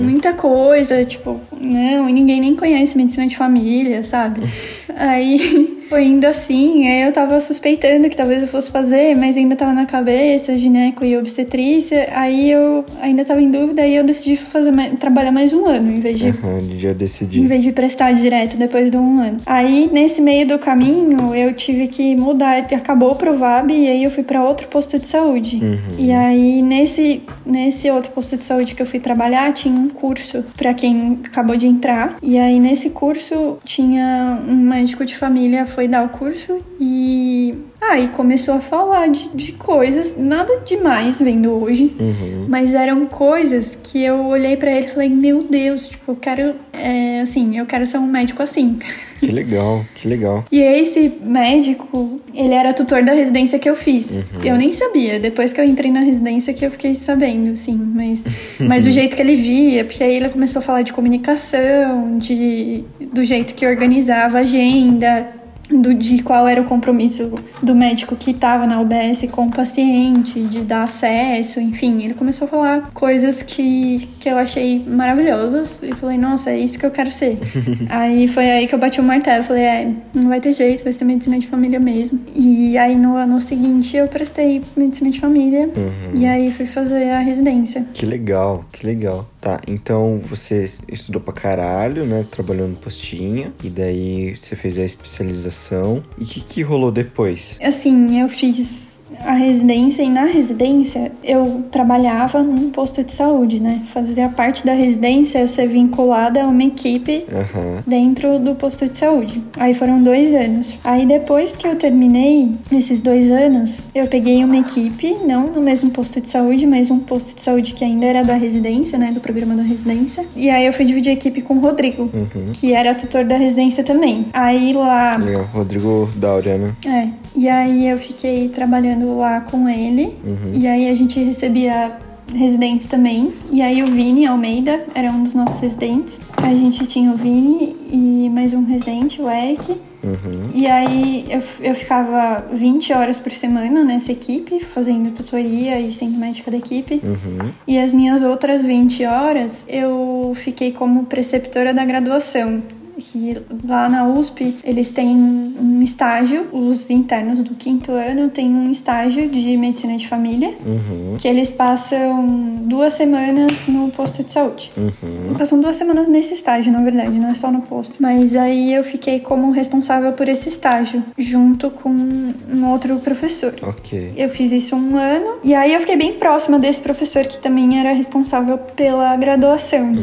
Muita coisa, tipo, não, e ninguém nem conhece medicina de família, sabe? (laughs) aí foi indo assim, aí eu tava suspeitando que talvez eu fosse fazer, mas ainda tava na cabeça, gineco e obstetrícia, aí eu ainda tava em dúvida, aí eu decidi fazer mais- trabalhar mais um ano, em vez de Uhum, já em decidi. vez de prestar direto depois de um ano. Aí, nesse meio do caminho, eu tive que mudar. Acabou o Provab e aí eu fui pra outro posto de saúde. E aí, nesse, nesse outro posto de saúde que eu fui trabalhar, tinha um curso pra quem acabou de entrar. E aí, nesse curso, tinha um médico de família foi dar o curso e aí começou a falar de, de coisas, nada demais vendo hoje, Uhum. mas eram coisas que eu olhei pra ele e falei, meu Deus, tipo, eu quero, é, assim, eu quero ser um médico assim. Que legal, que legal. E esse médico, ele era tutor da residência que eu fiz. Eu nem sabia, depois que eu entrei na residência que eu fiquei sabendo, assim, mas, (laughs) mas o jeito que ele via, porque aí ele começou a falar de comunicação, de, do jeito que organizava a agenda, do, de qual era o compromisso do médico que estava na UBS com o paciente, de dar acesso, enfim, ele começou a falar coisas que, que eu achei maravilhosas e falei, nossa, é isso que eu quero ser. (laughs) aí foi aí que eu bati o martelo, falei, é, não vai ter jeito, vai ser medicina de família mesmo. E aí no ano seguinte eu prestei medicina de família e aí fui fazer a residência. Que legal, que legal. Tá, então você estudou pra caralho, né? Trabalhou no postinho. E daí você fez a especialização. E o que, que rolou depois? Assim, eu fiz a residência e na residência eu trabalhava num posto de saúde, né? Fazia parte da residência eu ser vinculada a uma equipe Aham. dentro do posto de saúde. Aí foram dois anos. Aí depois que eu terminei nesses dois anos, eu peguei uma equipe, não no mesmo posto de saúde, mas um posto de saúde que ainda era da residência, né? Do programa da residência. E aí eu fui dividir a equipe com o Rodrigo, Uhum. que era tutor da residência também. Aí lá. Legal. Rodrigo Daura, né? É. E aí eu fiquei trabalhando lá com ele. E aí a gente recebia residentes também. E aí o Vini Almeida era um dos nossos residentes. A gente tinha o Vini e mais um residente, o Eric. Uhum. E aí eu, eu ficava 20 horas por semana nessa equipe, fazendo tutoria e sendo médica da equipe. Uhum. E as minhas outras 20 horas eu fiquei como preceptora da graduação. Que lá na USP eles têm um estágio, os internos do quinto ano têm um estágio de medicina de família, Uhum. que eles passam duas semanas no posto de saúde. Uhum. Passam duas semanas nesse estágio, na verdade, não é só no posto. Mas aí eu fiquei como responsável por esse estágio, junto com um outro professor. Ok. Eu fiz isso um ano e aí eu fiquei bem próxima desse professor que também era responsável pela graduação.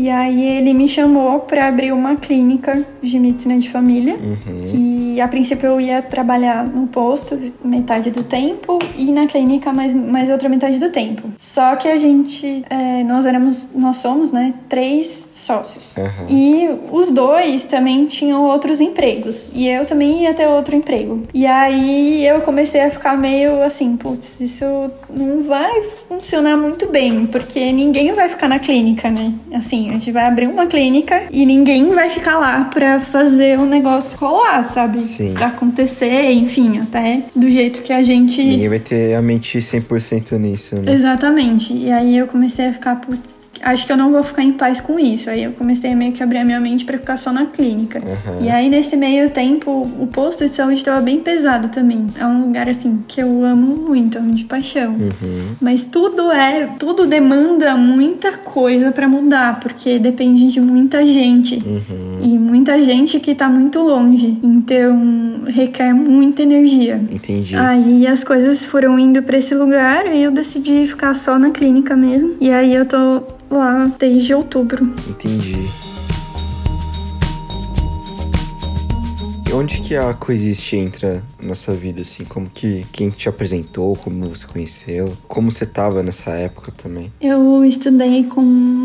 E aí ele me chamou para abrir uma clínica de medicina de família, que a princípio eu ia trabalhar no posto metade do tempo e na clínica mais, mais outra metade do tempo. Só que a gente, é, nós éramos, nós somos, né, três sócios. Uhum. E os dois também tinham outros empregos. E eu também ia ter outro emprego. E aí eu comecei a ficar meio assim, putz, isso não vai funcionar muito bem, porque ninguém vai ficar na clínica, né? Assim, a gente vai abrir uma clínica e ninguém vai ficar lá pra fazer o um negócio rolar, sabe? Sim. Acontecer, enfim, até do jeito que a gente. Ninguém vai ter a mente 100% nisso, né? Exatamente. E aí eu comecei a ficar, putz, acho que eu não vou ficar em paz com isso. Aí eu comecei a meio que abrir a minha mente para ficar só na clínica. Uhum. E aí nesse meio tempo, o posto de saúde estava bem pesado também. É um lugar assim que eu amo muito, amo de paixão. Uhum. Mas tudo é, tudo demanda muita coisa para mudar, porque depende de muita gente. Uhum. E muita gente que tá muito longe. Então requer muita energia. Entendi. Aí as coisas foram indo para esse lugar e eu decidi ficar só na clínica mesmo. E aí eu tô lá desde outubro. Entendi. Onde que a Coexiste entra na sua vida, assim? Como que... Quem te apresentou? Como você conheceu? Como você tava nessa época também? Eu estudei com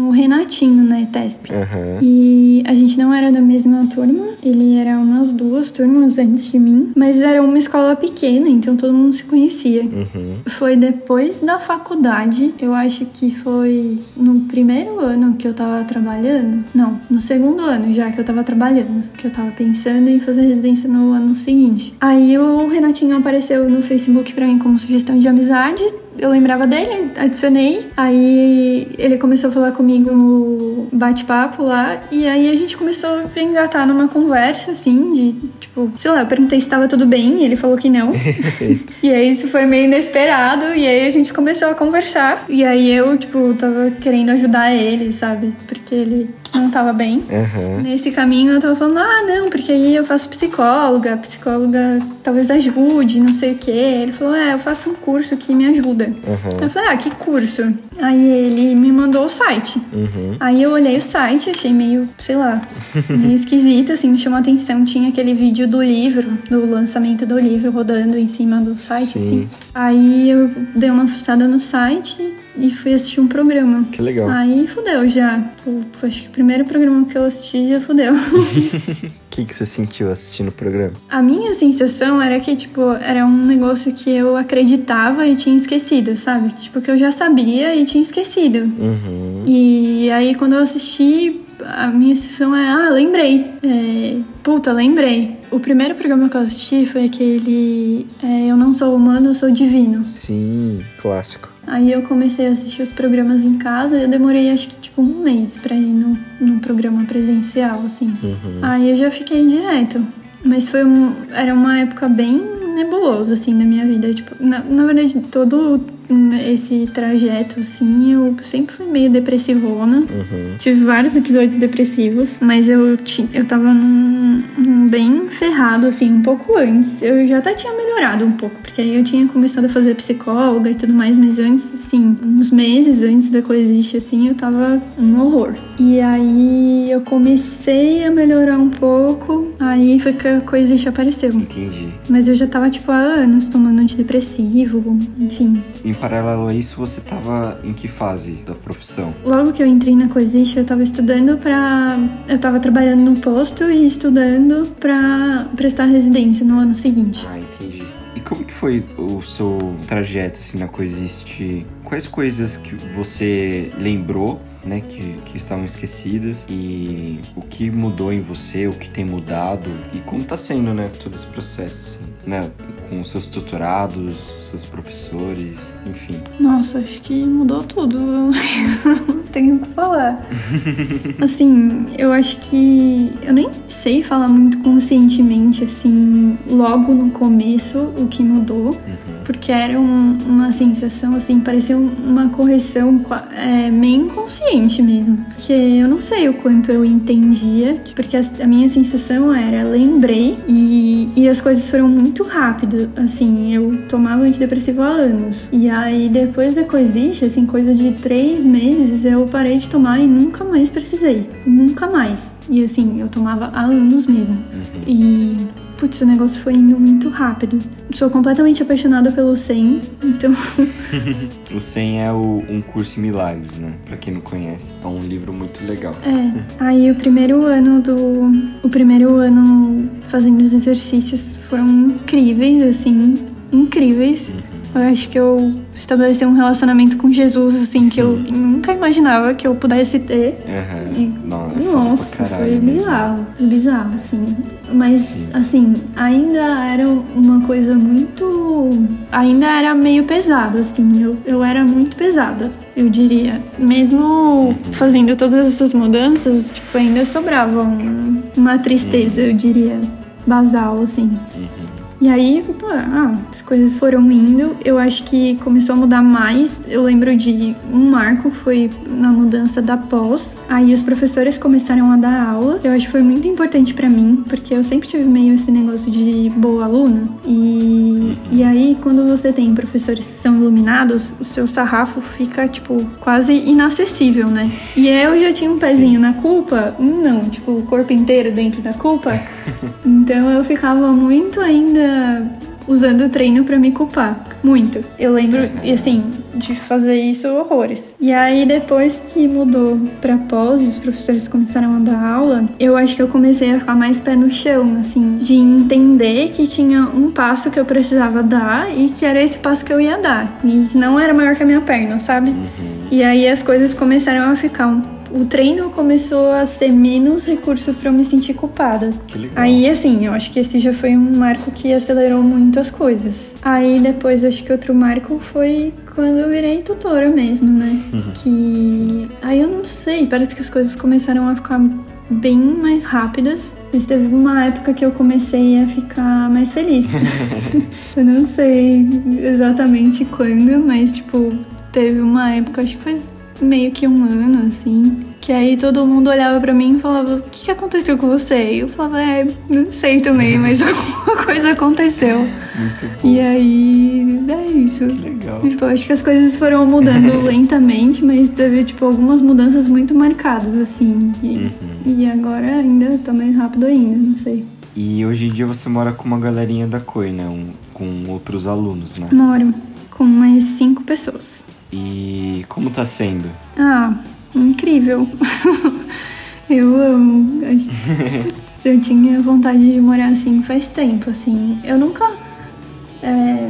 o Renatinho na ETESP. Uhum. E a gente não era da mesma turma. Ele era umas duas turmas antes de mim. Mas era uma escola pequena, então todo mundo se conhecia. Uhum. Foi depois da faculdade. Eu acho que foi no primeiro ano que eu tava trabalhando. Não, no segundo ano já que eu tava trabalhando. Que eu tava pensando em fazer residência no ano seguinte. Aí o Renatinho apareceu no Facebook para mim como sugestão de amizade eu lembrava dele, adicionei. Aí ele começou a falar comigo no bate-papo lá. E aí a gente começou a engatar numa conversa, assim, de tipo, sei lá, eu perguntei se estava tudo bem. E ele falou que não. (laughs) e aí isso foi meio inesperado. E aí a gente começou a conversar. E aí eu, tipo, tava querendo ajudar ele, sabe? Porque ele não tava bem. Uhum. Nesse caminho eu tava falando, ah, não, porque aí eu faço psicóloga, psicóloga talvez ajude, não sei o quê. Ele falou, é, eu faço um curso que me ajuda. Uhum. Eu falei, ah, que curso? Aí ele me mandou o site. Uhum. Aí eu olhei o site, achei meio, sei lá, (laughs) meio esquisito, assim, me chamou a atenção. Tinha aquele vídeo do livro, do lançamento do livro rodando em cima do site, Sim. assim. Aí eu dei uma fuçada no site e fui assistir um programa. Que legal. Aí fudeu já. O, acho que o primeiro programa que eu assisti já fudeu. O (laughs) que, que você sentiu assistindo o programa? A minha sensação era que, tipo, era um negócio que eu acreditava e tinha esquecido, sabe? Tipo, que eu já sabia e tinha esquecido. Uhum. E aí, quando eu assisti, a minha sensação é, ah, lembrei. É, puta, lembrei. O primeiro programa que eu assisti foi aquele é, Eu Não Sou Humano, Eu Sou Divino. Sim, clássico. Aí eu comecei a assistir os programas em casa e eu demorei acho que tipo um mês pra ir no, no programa presencial, assim. Uhum. Aí eu já fiquei direto. Mas foi um, era uma época bem nebulosa, assim, na minha vida. Tipo, na, na verdade, todo esse trajeto, assim, eu sempre fui meio depressivona. Uhum. Tive vários episódios depressivos, mas eu, eu tava num, num, bem ferrado, assim, um pouco antes. Eu já até tinha melhorado um pouco, porque aí eu tinha começado a fazer psicóloga e tudo mais, mas antes, assim, uns meses antes da Coexiste, assim, eu tava um horror. E aí eu comecei a melhorar um pouco, aí foi que a Coexiste apareceu. Entendi. Mas eu já tava, tipo, há anos tomando antidepressivo, enfim. Em paralelo a isso, você estava em que fase da profissão? Logo que eu entrei na Coexiste, eu estava estudando para, eu estava trabalhando no posto e estudando para prestar residência no ano seguinte. Ah, entendi. E como que foi o seu trajeto assim na Coexiste? Quais coisas que você lembrou né, que, que estavam esquecidas e o que mudou em você, o que tem mudado e como está sendo, né, todo esse processo, assim, né, com os seus tutorados, seus professores, enfim. Nossa, acho que mudou tudo, não (laughs) tenho o que falar. (laughs) assim, eu acho que eu nem sei falar muito conscientemente, assim, logo no começo o que mudou, uhum. Porque era um, uma sensação, assim, parecia uma correção é, meio inconsciente mesmo. Porque eu não sei o quanto eu entendia, porque a, a minha sensação era, lembrei e, e as coisas foram muito rápido. Assim, eu tomava antidepressivo há anos. E aí, depois da coisite, assim, coisa de três meses, eu parei de tomar e nunca mais precisei. Nunca mais. E assim, eu tomava há anos mesmo. Uhum. E putz, o negócio foi indo muito rápido. Sou completamente apaixonada pelo 100, então. (laughs) o 100 é o, um curso em milagres, né? Pra quem não conhece. É um livro muito legal. É. Aí o primeiro ano do. O primeiro ano fazendo os exercícios foram incríveis, assim. Incríveis. Uhum. Eu acho que eu estabeleci um relacionamento com Jesus, assim, que eu hum. nunca imaginava que eu pudesse ter. Uhum. E, nossa, nossa foi bizarro, mesmo. bizarro, assim. Mas, Sim. assim, ainda era uma coisa muito. Ainda era meio pesado, assim. Eu, eu era muito pesada, eu diria. Mesmo uhum. fazendo todas essas mudanças, tipo, ainda sobrava um, uma tristeza, uhum. eu diria, basal, assim. Uhum. E aí, ah, as coisas foram indo. Eu acho que começou a mudar mais. Eu lembro de um marco foi na mudança da pós. Aí os professores começaram a dar aula. Eu acho que foi muito importante para mim, porque eu sempre tive meio esse negócio de boa aluna. E, e aí, quando você tem professores que são iluminados, o seu sarrafo fica, tipo, quase inacessível, né? E eu já tinha um pezinho na culpa. Não, tipo, o corpo inteiro dentro da culpa. (laughs) Então eu ficava muito ainda usando o treino para me culpar. Muito. Eu lembro, e assim, de fazer isso horrores. E aí, depois que mudou pra pós, os professores começaram a dar aula, eu acho que eu comecei a ficar mais pé no chão, assim, de entender que tinha um passo que eu precisava dar e que era esse passo que eu ia dar. E que não era maior que a minha perna, sabe? Uhum. E aí as coisas começaram a ficar um o treino começou a ser menos recurso para eu me sentir culpada. Que legal. Aí, assim, eu acho que esse já foi um marco que acelerou muito as coisas. Aí, depois, acho que outro marco foi quando eu virei tutora mesmo, né? Uhum. Que. Sim. Aí eu não sei, parece que as coisas começaram a ficar bem mais rápidas. Mas teve uma época que eu comecei a ficar mais feliz. (laughs) eu não sei exatamente quando, mas, tipo, teve uma época, acho que faz meio que um ano, assim. Que aí todo mundo olhava para mim e falava: O que, que aconteceu com você? E eu falava: É, não sei também, (laughs) mas alguma coisa aconteceu. Muito bom. E aí, é isso. Que legal. Tipo, acho que as coisas foram mudando (laughs) lentamente, mas teve, tipo, algumas mudanças muito marcadas, assim. E, uhum. e agora ainda tá mais rápido ainda, não sei. E hoje em dia você mora com uma galerinha da COI, né? Um, com outros alunos, né? Moro com mais cinco pessoas. E como tá sendo? Ah, incrível. (laughs) eu amo. (laughs) Eu tinha vontade de morar assim faz tempo, assim. Eu nunca. É...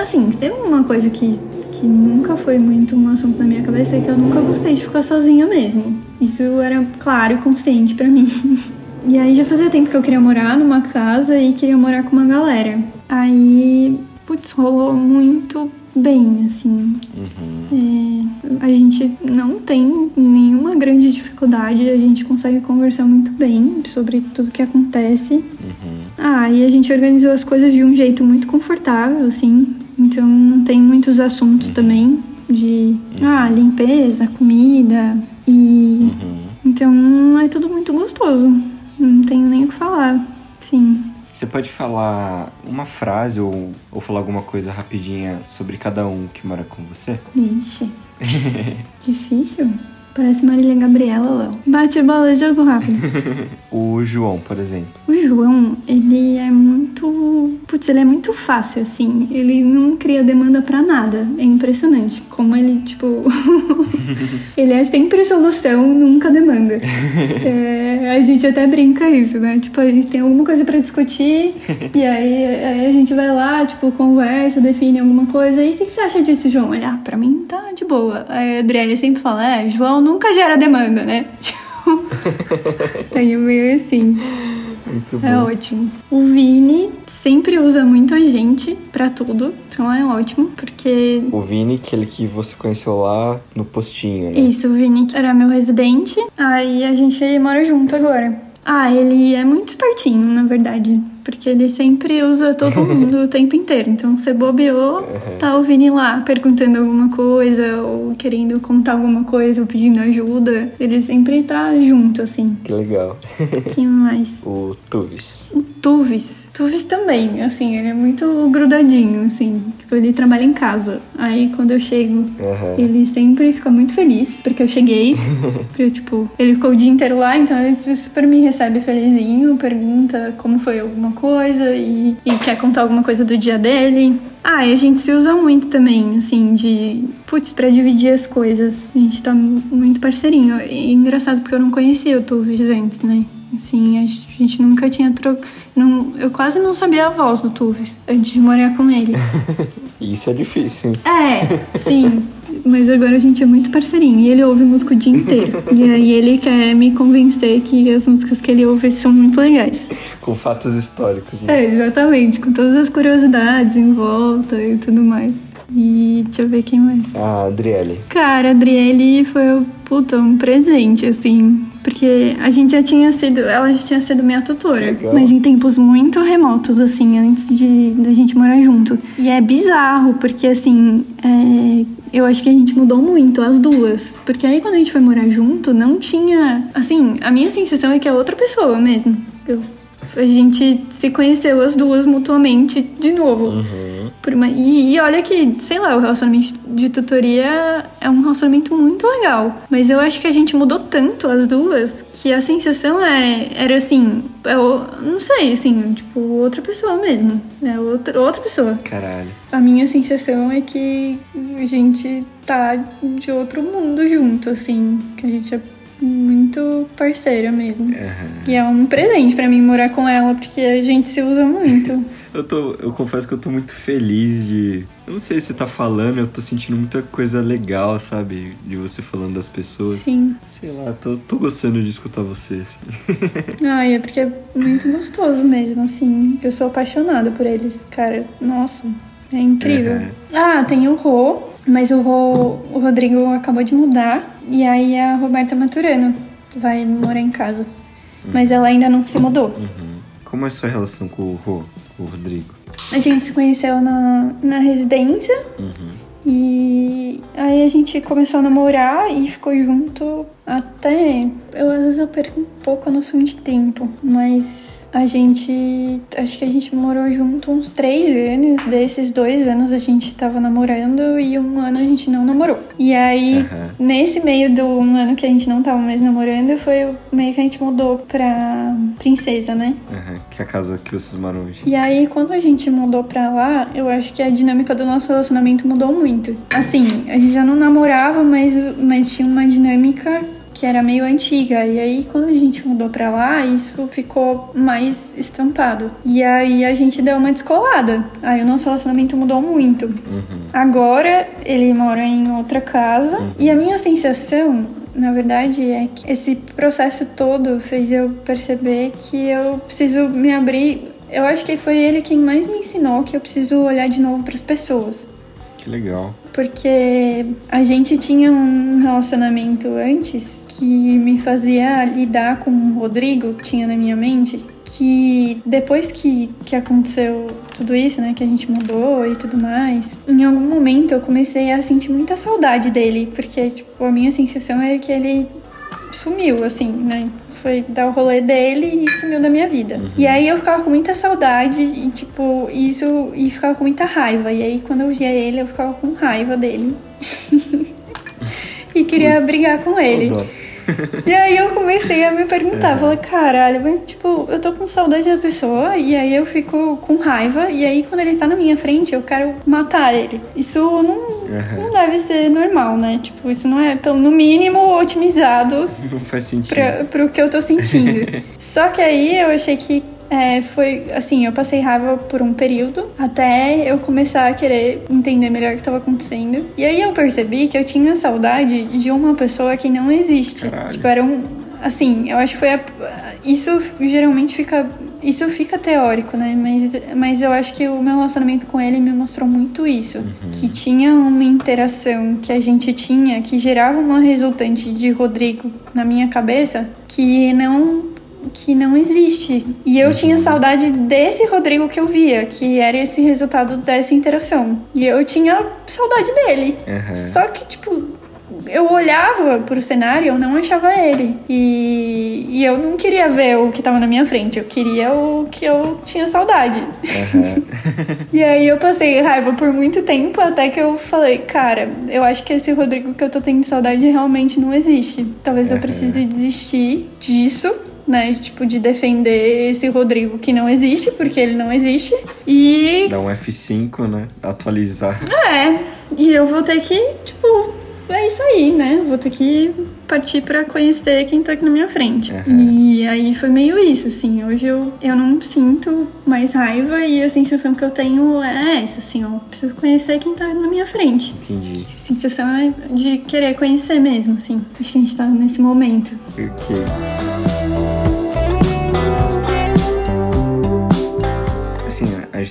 Assim, tem uma coisa que, que nunca foi muito um assunto na minha cabeça é que eu nunca gostei de ficar sozinha mesmo. Isso era claro e consciente para mim. (laughs) E aí já fazia tempo que eu queria morar numa casa e queria morar com uma galera. Aí, putz, rolou muito bem, assim. Uhum. É, a gente não tem nenhuma grande dificuldade, a gente consegue conversar muito bem sobre tudo que acontece. Uhum. Ah, e a gente organizou as coisas de um jeito muito confortável, assim. Então não tem muitos assuntos uhum. também de uhum. ah, limpeza, comida e uhum. então é tudo muito gostoso. Não tenho nem o que falar. Sim. Você pode falar uma frase ou, ou falar alguma coisa rapidinha sobre cada um que mora com você? Ixi. (laughs) Difícil? Parece Marília Gabriela, Léo. Bate bola, jogo rápido. (laughs) o João, por exemplo. O João, ele é muito. Putz, ele é muito fácil, assim. Ele não cria demanda para nada. É impressionante. Como ele, tipo. (laughs) ele é sempre solução, nunca demanda. (laughs) É, a gente até brinca isso, né? Tipo, a gente tem alguma coisa para discutir, e aí, aí, a gente vai lá, tipo, conversa, define alguma coisa. E o que, que, você acha disso, João? Ele, ah, pra mim tá de boa. Aí a Adriele sempre fala, é, João nunca gera demanda, né? (laughs) Aí é meio assim. Muito bom. É ótimo. O Vini sempre usa muito a gente pra tudo, então é ótimo, porque. O Vini, aquele que você conheceu lá no postinho, né? Isso, o Vini era meu residente, aí a gente mora junto agora. Ah, ele é muito espertinho, na verdade. Porque ele sempre usa todo mundo o tempo inteiro. Então, você bobeou, tá ouvindo ir lá perguntando alguma coisa, ou querendo contar alguma coisa, ou pedindo ajuda. Ele sempre tá junto, assim. Que legal. (laughs) que mais? O Tuvis. O Tuvis. Tuvis também, assim, ele é muito grudadinho, assim. Tipo, ele trabalha em casa. Aí, quando eu chego, Uhum. ele sempre fica muito feliz, porque eu cheguei. (laughs) porque, tipo, ele ficou o dia inteiro lá, então ele super me recebe felizinho, pergunta como foi alguma coisa e, e quer contar alguma coisa do dia dele. Ah, e a gente se usa muito também, assim, de. Putz, pra dividir as coisas. A gente tá muito parceirinho. E engraçado porque eu não conhecia o Tuvis antes, né? Assim, a gente nunca tinha trocado. Eu quase não sabia a voz do Tuvis antes de morar com ele. (laughs) Isso é difícil. É, sim. (laughs) Mas agora a gente é muito parceirinho e ele ouve música o dia inteiro. (laughs) e aí ele quer me convencer que as músicas que ele ouve são muito legais. Com fatos históricos, né? É, exatamente, com todas as curiosidades em volta e tudo mais. E deixa eu ver quem mais. A Adriele. Cara, a Adriele foi puta, um presente, assim. Porque a gente já tinha sido. Ela já tinha sido minha tutora. Legal. Mas em tempos muito remotos, assim, antes de da gente morar junto. E é bizarro, porque assim. é, eu acho que a gente mudou muito, as duas. Porque aí quando a gente foi morar junto, não tinha. Assim, a minha sensação é que é outra pessoa mesmo. Eu- a gente se conheceu as duas mutuamente de novo. Uhum. Por uma- e, e olha que, sei lá, o relacionamento de tutoria é um relacionamento muito legal. Mas eu acho que a gente mudou tanto as duas que a sensação é, era assim, é o- não sei, assim, tipo, outra pessoa mesmo. É outra, outra pessoa. Caralho. A minha sensação é que a gente tá de outro mundo junto, assim. Que a gente é muito parceira mesmo. E é um presente pra mim morar com ela, porque a gente se usa muito. (laughs) Eu tô. Eu confesso que eu tô muito feliz de. Eu não sei se você tá falando, eu tô sentindo muita coisa legal, sabe? De você falando das pessoas. Sim. Sei lá, tô, tô gostando de escutar você, assim. Ai, (laughs) é porque é muito gostoso mesmo, assim. Eu sou apaixonada por eles, cara. Nossa, é incrível. Uhum. Ah, tem o Rô, mas o Rô, o Rodrigo acabou de mudar. E aí a Roberta Maturano vai morar em casa. Mas ela ainda não se mudou. Uhum. Como é a sua relação com o Rô, com o Rodrigo? A gente se conheceu na, na residência. Uhum. E aí a gente começou a namorar e ficou junto até. Eu às vezes eu perco um pouco a noção de tempo, mas a gente. Acho que a gente morou junto uns três anos. Desses dois anos a gente tava namorando e um ano a gente não namorou. E aí, Aham. nesse meio do um ano que a gente não tava mais namorando, foi o meio que a gente mudou pra Princesa, né? Aham. Que é a casa que vocês moram hoje. E aí, quando a gente mudou pra lá, eu acho que a dinâmica do nosso relacionamento mudou muito. Assim, a gente já não namorava, mas, mas tinha uma dinâmica que era meio antiga. E aí, quando a gente mudou pra lá, isso ficou mais estampado. E aí, a gente deu uma descolada. Aí, o nosso relacionamento mudou muito. Uhum. Agora, ele mora em outra casa. E a minha sensação, na verdade, é que esse processo todo fez eu perceber que eu preciso me abrir. Eu acho que foi ele quem mais me ensinou que eu preciso olhar de novo para as pessoas. Que legal. Porque a gente tinha um relacionamento antes que me fazia lidar com o Rodrigo, que tinha na minha mente, que depois que, que aconteceu tudo isso, né, que a gente mudou e tudo mais, em algum momento eu comecei a sentir muita saudade dele, porque, tipo, a minha sensação era que ele sumiu, assim, né? Foi dar o rolê dele e sumiu da minha vida. E aí eu ficava com muita saudade e, tipo, isso. E ficava com muita raiva. E aí quando eu via ele, eu ficava com raiva dele. (laughs) e queria Putz. brigar com ele. Dó. E aí eu comecei a me perguntar, falei, caralho, mas tipo, eu tô com saudade da pessoa e aí eu fico com raiva e aí quando ele tá na minha frente eu quero matar ele. Isso não, Aham. não deve ser normal, né? Tipo, isso não é, pelo no mínimo, otimizado (laughs) Não faz sentido. pra, pro que eu tô sentindo. (laughs) Só que aí eu achei que é, foi assim, eu passei raiva por um período até eu começar a querer entender melhor o que tava acontecendo. E aí eu percebi que eu tinha saudade de uma pessoa que não existe. Caralho. Tipo, era um. Assim, eu acho que foi a, Isso geralmente fica. Isso fica teórico, né? Mas, mas eu acho que o meu relacionamento com ele me mostrou muito isso. Que tinha uma interação que a gente tinha que gerava uma resultante de Rodrigo na minha cabeça que não que não existe. E eu tinha saudade desse Rodrigo que eu via, que era esse resultado dessa interação. E eu tinha saudade dele. Uhum. Só que, tipo, eu olhava pro cenário, eu não achava ele. E, e eu não queria ver o que tava na minha frente, eu queria o que eu tinha saudade. Uhum. (laughs) e aí eu passei raiva por muito tempo, até que eu falei, cara, eu acho que esse Rodrigo que eu tô tendo saudade realmente não existe. Talvez eu precise desistir disso né? Tipo, de defender esse Rodrigo que não existe, porque ele não existe. E. Dá um F5, né? Atualizar. É. E eu vou ter que, tipo, é isso aí, né? Vou ter que partir para conhecer quem tá aqui na minha frente. Uhum. E aí foi meio isso, assim. Hoje eu, eu não sinto mais raiva e a sensação que eu tenho é essa, assim, ó. Preciso conhecer quem tá na minha frente. Entendi. A sensação é de querer conhecer mesmo, assim. Acho que a gente tá nesse momento. Ok.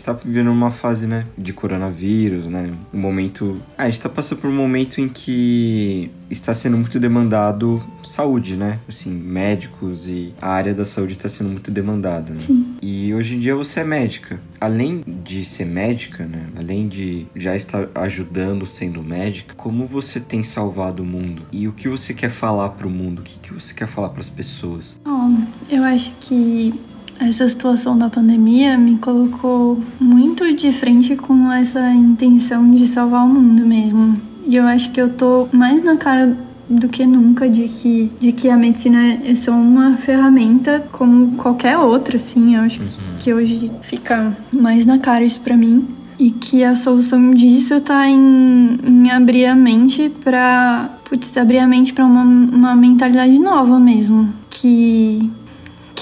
Tá vivendo uma fase, né, de coronavírus, né? Um momento. Ah, a gente tá passando por um momento em que está sendo muito demandado saúde, né? Assim, médicos e a área da saúde está sendo muito demandada, né? Sim. E hoje em dia você é médica. Além de ser médica, né? Além de já estar ajudando sendo médica, como você tem salvado o mundo? E o que você quer falar para o mundo? O que, que você quer falar para as pessoas? Bom, eu acho que essa situação da pandemia me colocou muito de frente com essa intenção de salvar o mundo mesmo. E eu acho que eu tô mais na cara do que nunca de que, de que a medicina é só uma ferramenta como qualquer outra, assim. Eu acho que hoje fica mais na cara isso pra mim. E que a solução disso tá em, em abrir a mente pra. Putz, abrir a mente pra uma, uma mentalidade nova mesmo. Que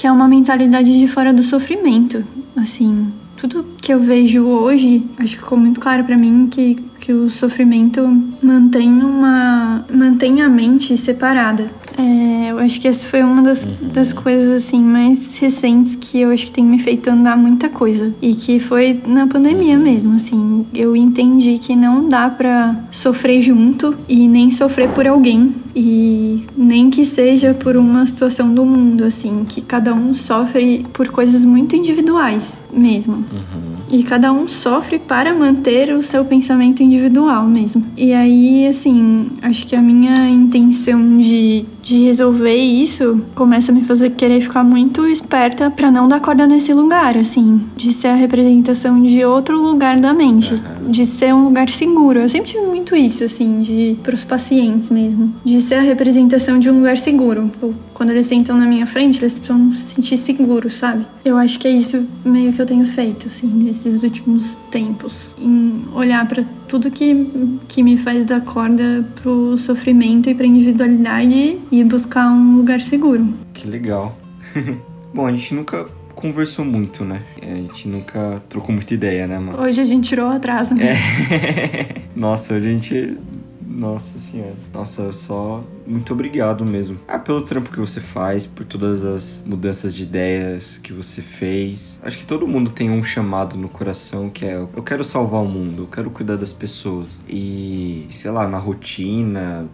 que é uma mentalidade de fora do sofrimento. Assim, tudo que eu vejo hoje, acho que ficou muito claro para mim que, que o sofrimento mantém uma mantém a mente separada. É, eu acho que essa foi uma das, das coisas assim mais recentes que eu acho que tem me feito andar muita coisa e que foi na pandemia mesmo, assim, eu entendi que não dá para sofrer junto e nem sofrer por alguém e nem que seja por uma situação do mundo, assim, que cada um sofre por coisas muito individuais mesmo. Uhum. E cada um sofre para manter o seu pensamento individual mesmo. E aí, assim, acho que a minha intenção de, de resolver isso começa a me fazer querer ficar muito esperta para não dar corda nesse lugar, assim, de ser a representação de outro lugar da mente, de ser um lugar seguro. Eu sempre tive muito isso, assim, de pros pacientes mesmo, de ser a representação de um lugar seguro. Quando eles sentam na minha frente, eles precisam se sentir seguros, sabe? Eu acho que é isso meio que eu tenho feito, assim, nesses últimos tempos. Em olhar para tudo que, que me faz dar corda pro sofrimento e pra individualidade e buscar um lugar seguro. Que legal. (laughs) Bom, a gente nunca conversou muito, né? A gente nunca trocou muita ideia, né, mano? Hoje a gente tirou o atraso, né? É. (laughs) Nossa, hoje a gente. Nossa senhora. Nossa, só muito obrigado mesmo. Ah, pelo trampo que você faz, por todas as mudanças de ideias que você fez. Acho que todo mundo tem um chamado no coração que é eu quero salvar o mundo, eu quero cuidar das pessoas. E, sei lá, na rotina,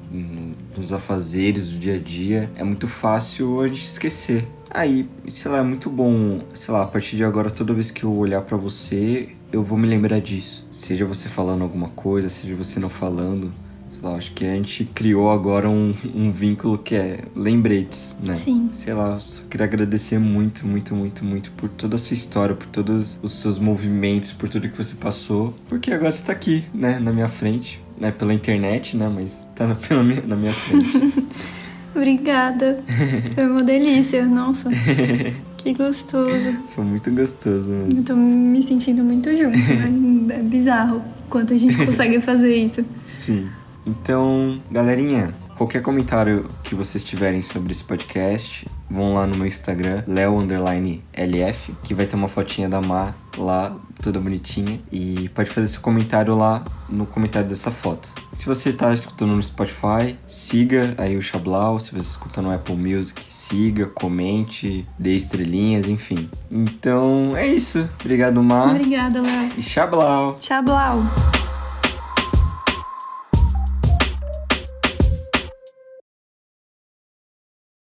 nos afazeres do dia a dia, é muito fácil a gente esquecer. Aí, sei lá, é muito bom, sei lá, a partir de agora, toda vez que eu olhar para você, eu vou me lembrar disso. Seja você falando alguma coisa, seja você não falando. Sei lá, acho que a gente criou agora um, um vínculo que é lembretes, né? Sim. Sei lá, só queria agradecer muito, muito, muito, muito por toda a sua história, por todos os seus movimentos, por tudo que você passou. Porque agora você tá aqui, né, na minha frente, né, pela internet, né, mas tá na, (laughs) pela minha, na minha frente. (laughs) Obrigada. Foi uma delícia, nossa. (laughs) Que gostoso. Foi muito gostoso mesmo. Eu tô me sentindo muito junto, né? É bizarro quanto a gente consegue fazer isso. Sim. Então, galerinha, qualquer comentário que vocês tiverem sobre esse podcast, vão lá no meu Instagram, leo_lf, que vai ter uma fotinha da Mar lá, toda bonitinha. E pode fazer seu comentário lá no comentário dessa foto. Se você tá escutando no Spotify, siga aí o Chablau. Se você escuta no Apple Music, siga, comente, dê estrelinhas, enfim. Então é isso. Obrigado, Mar. Obrigada, Léo. E Chablau! Tchau, Blau.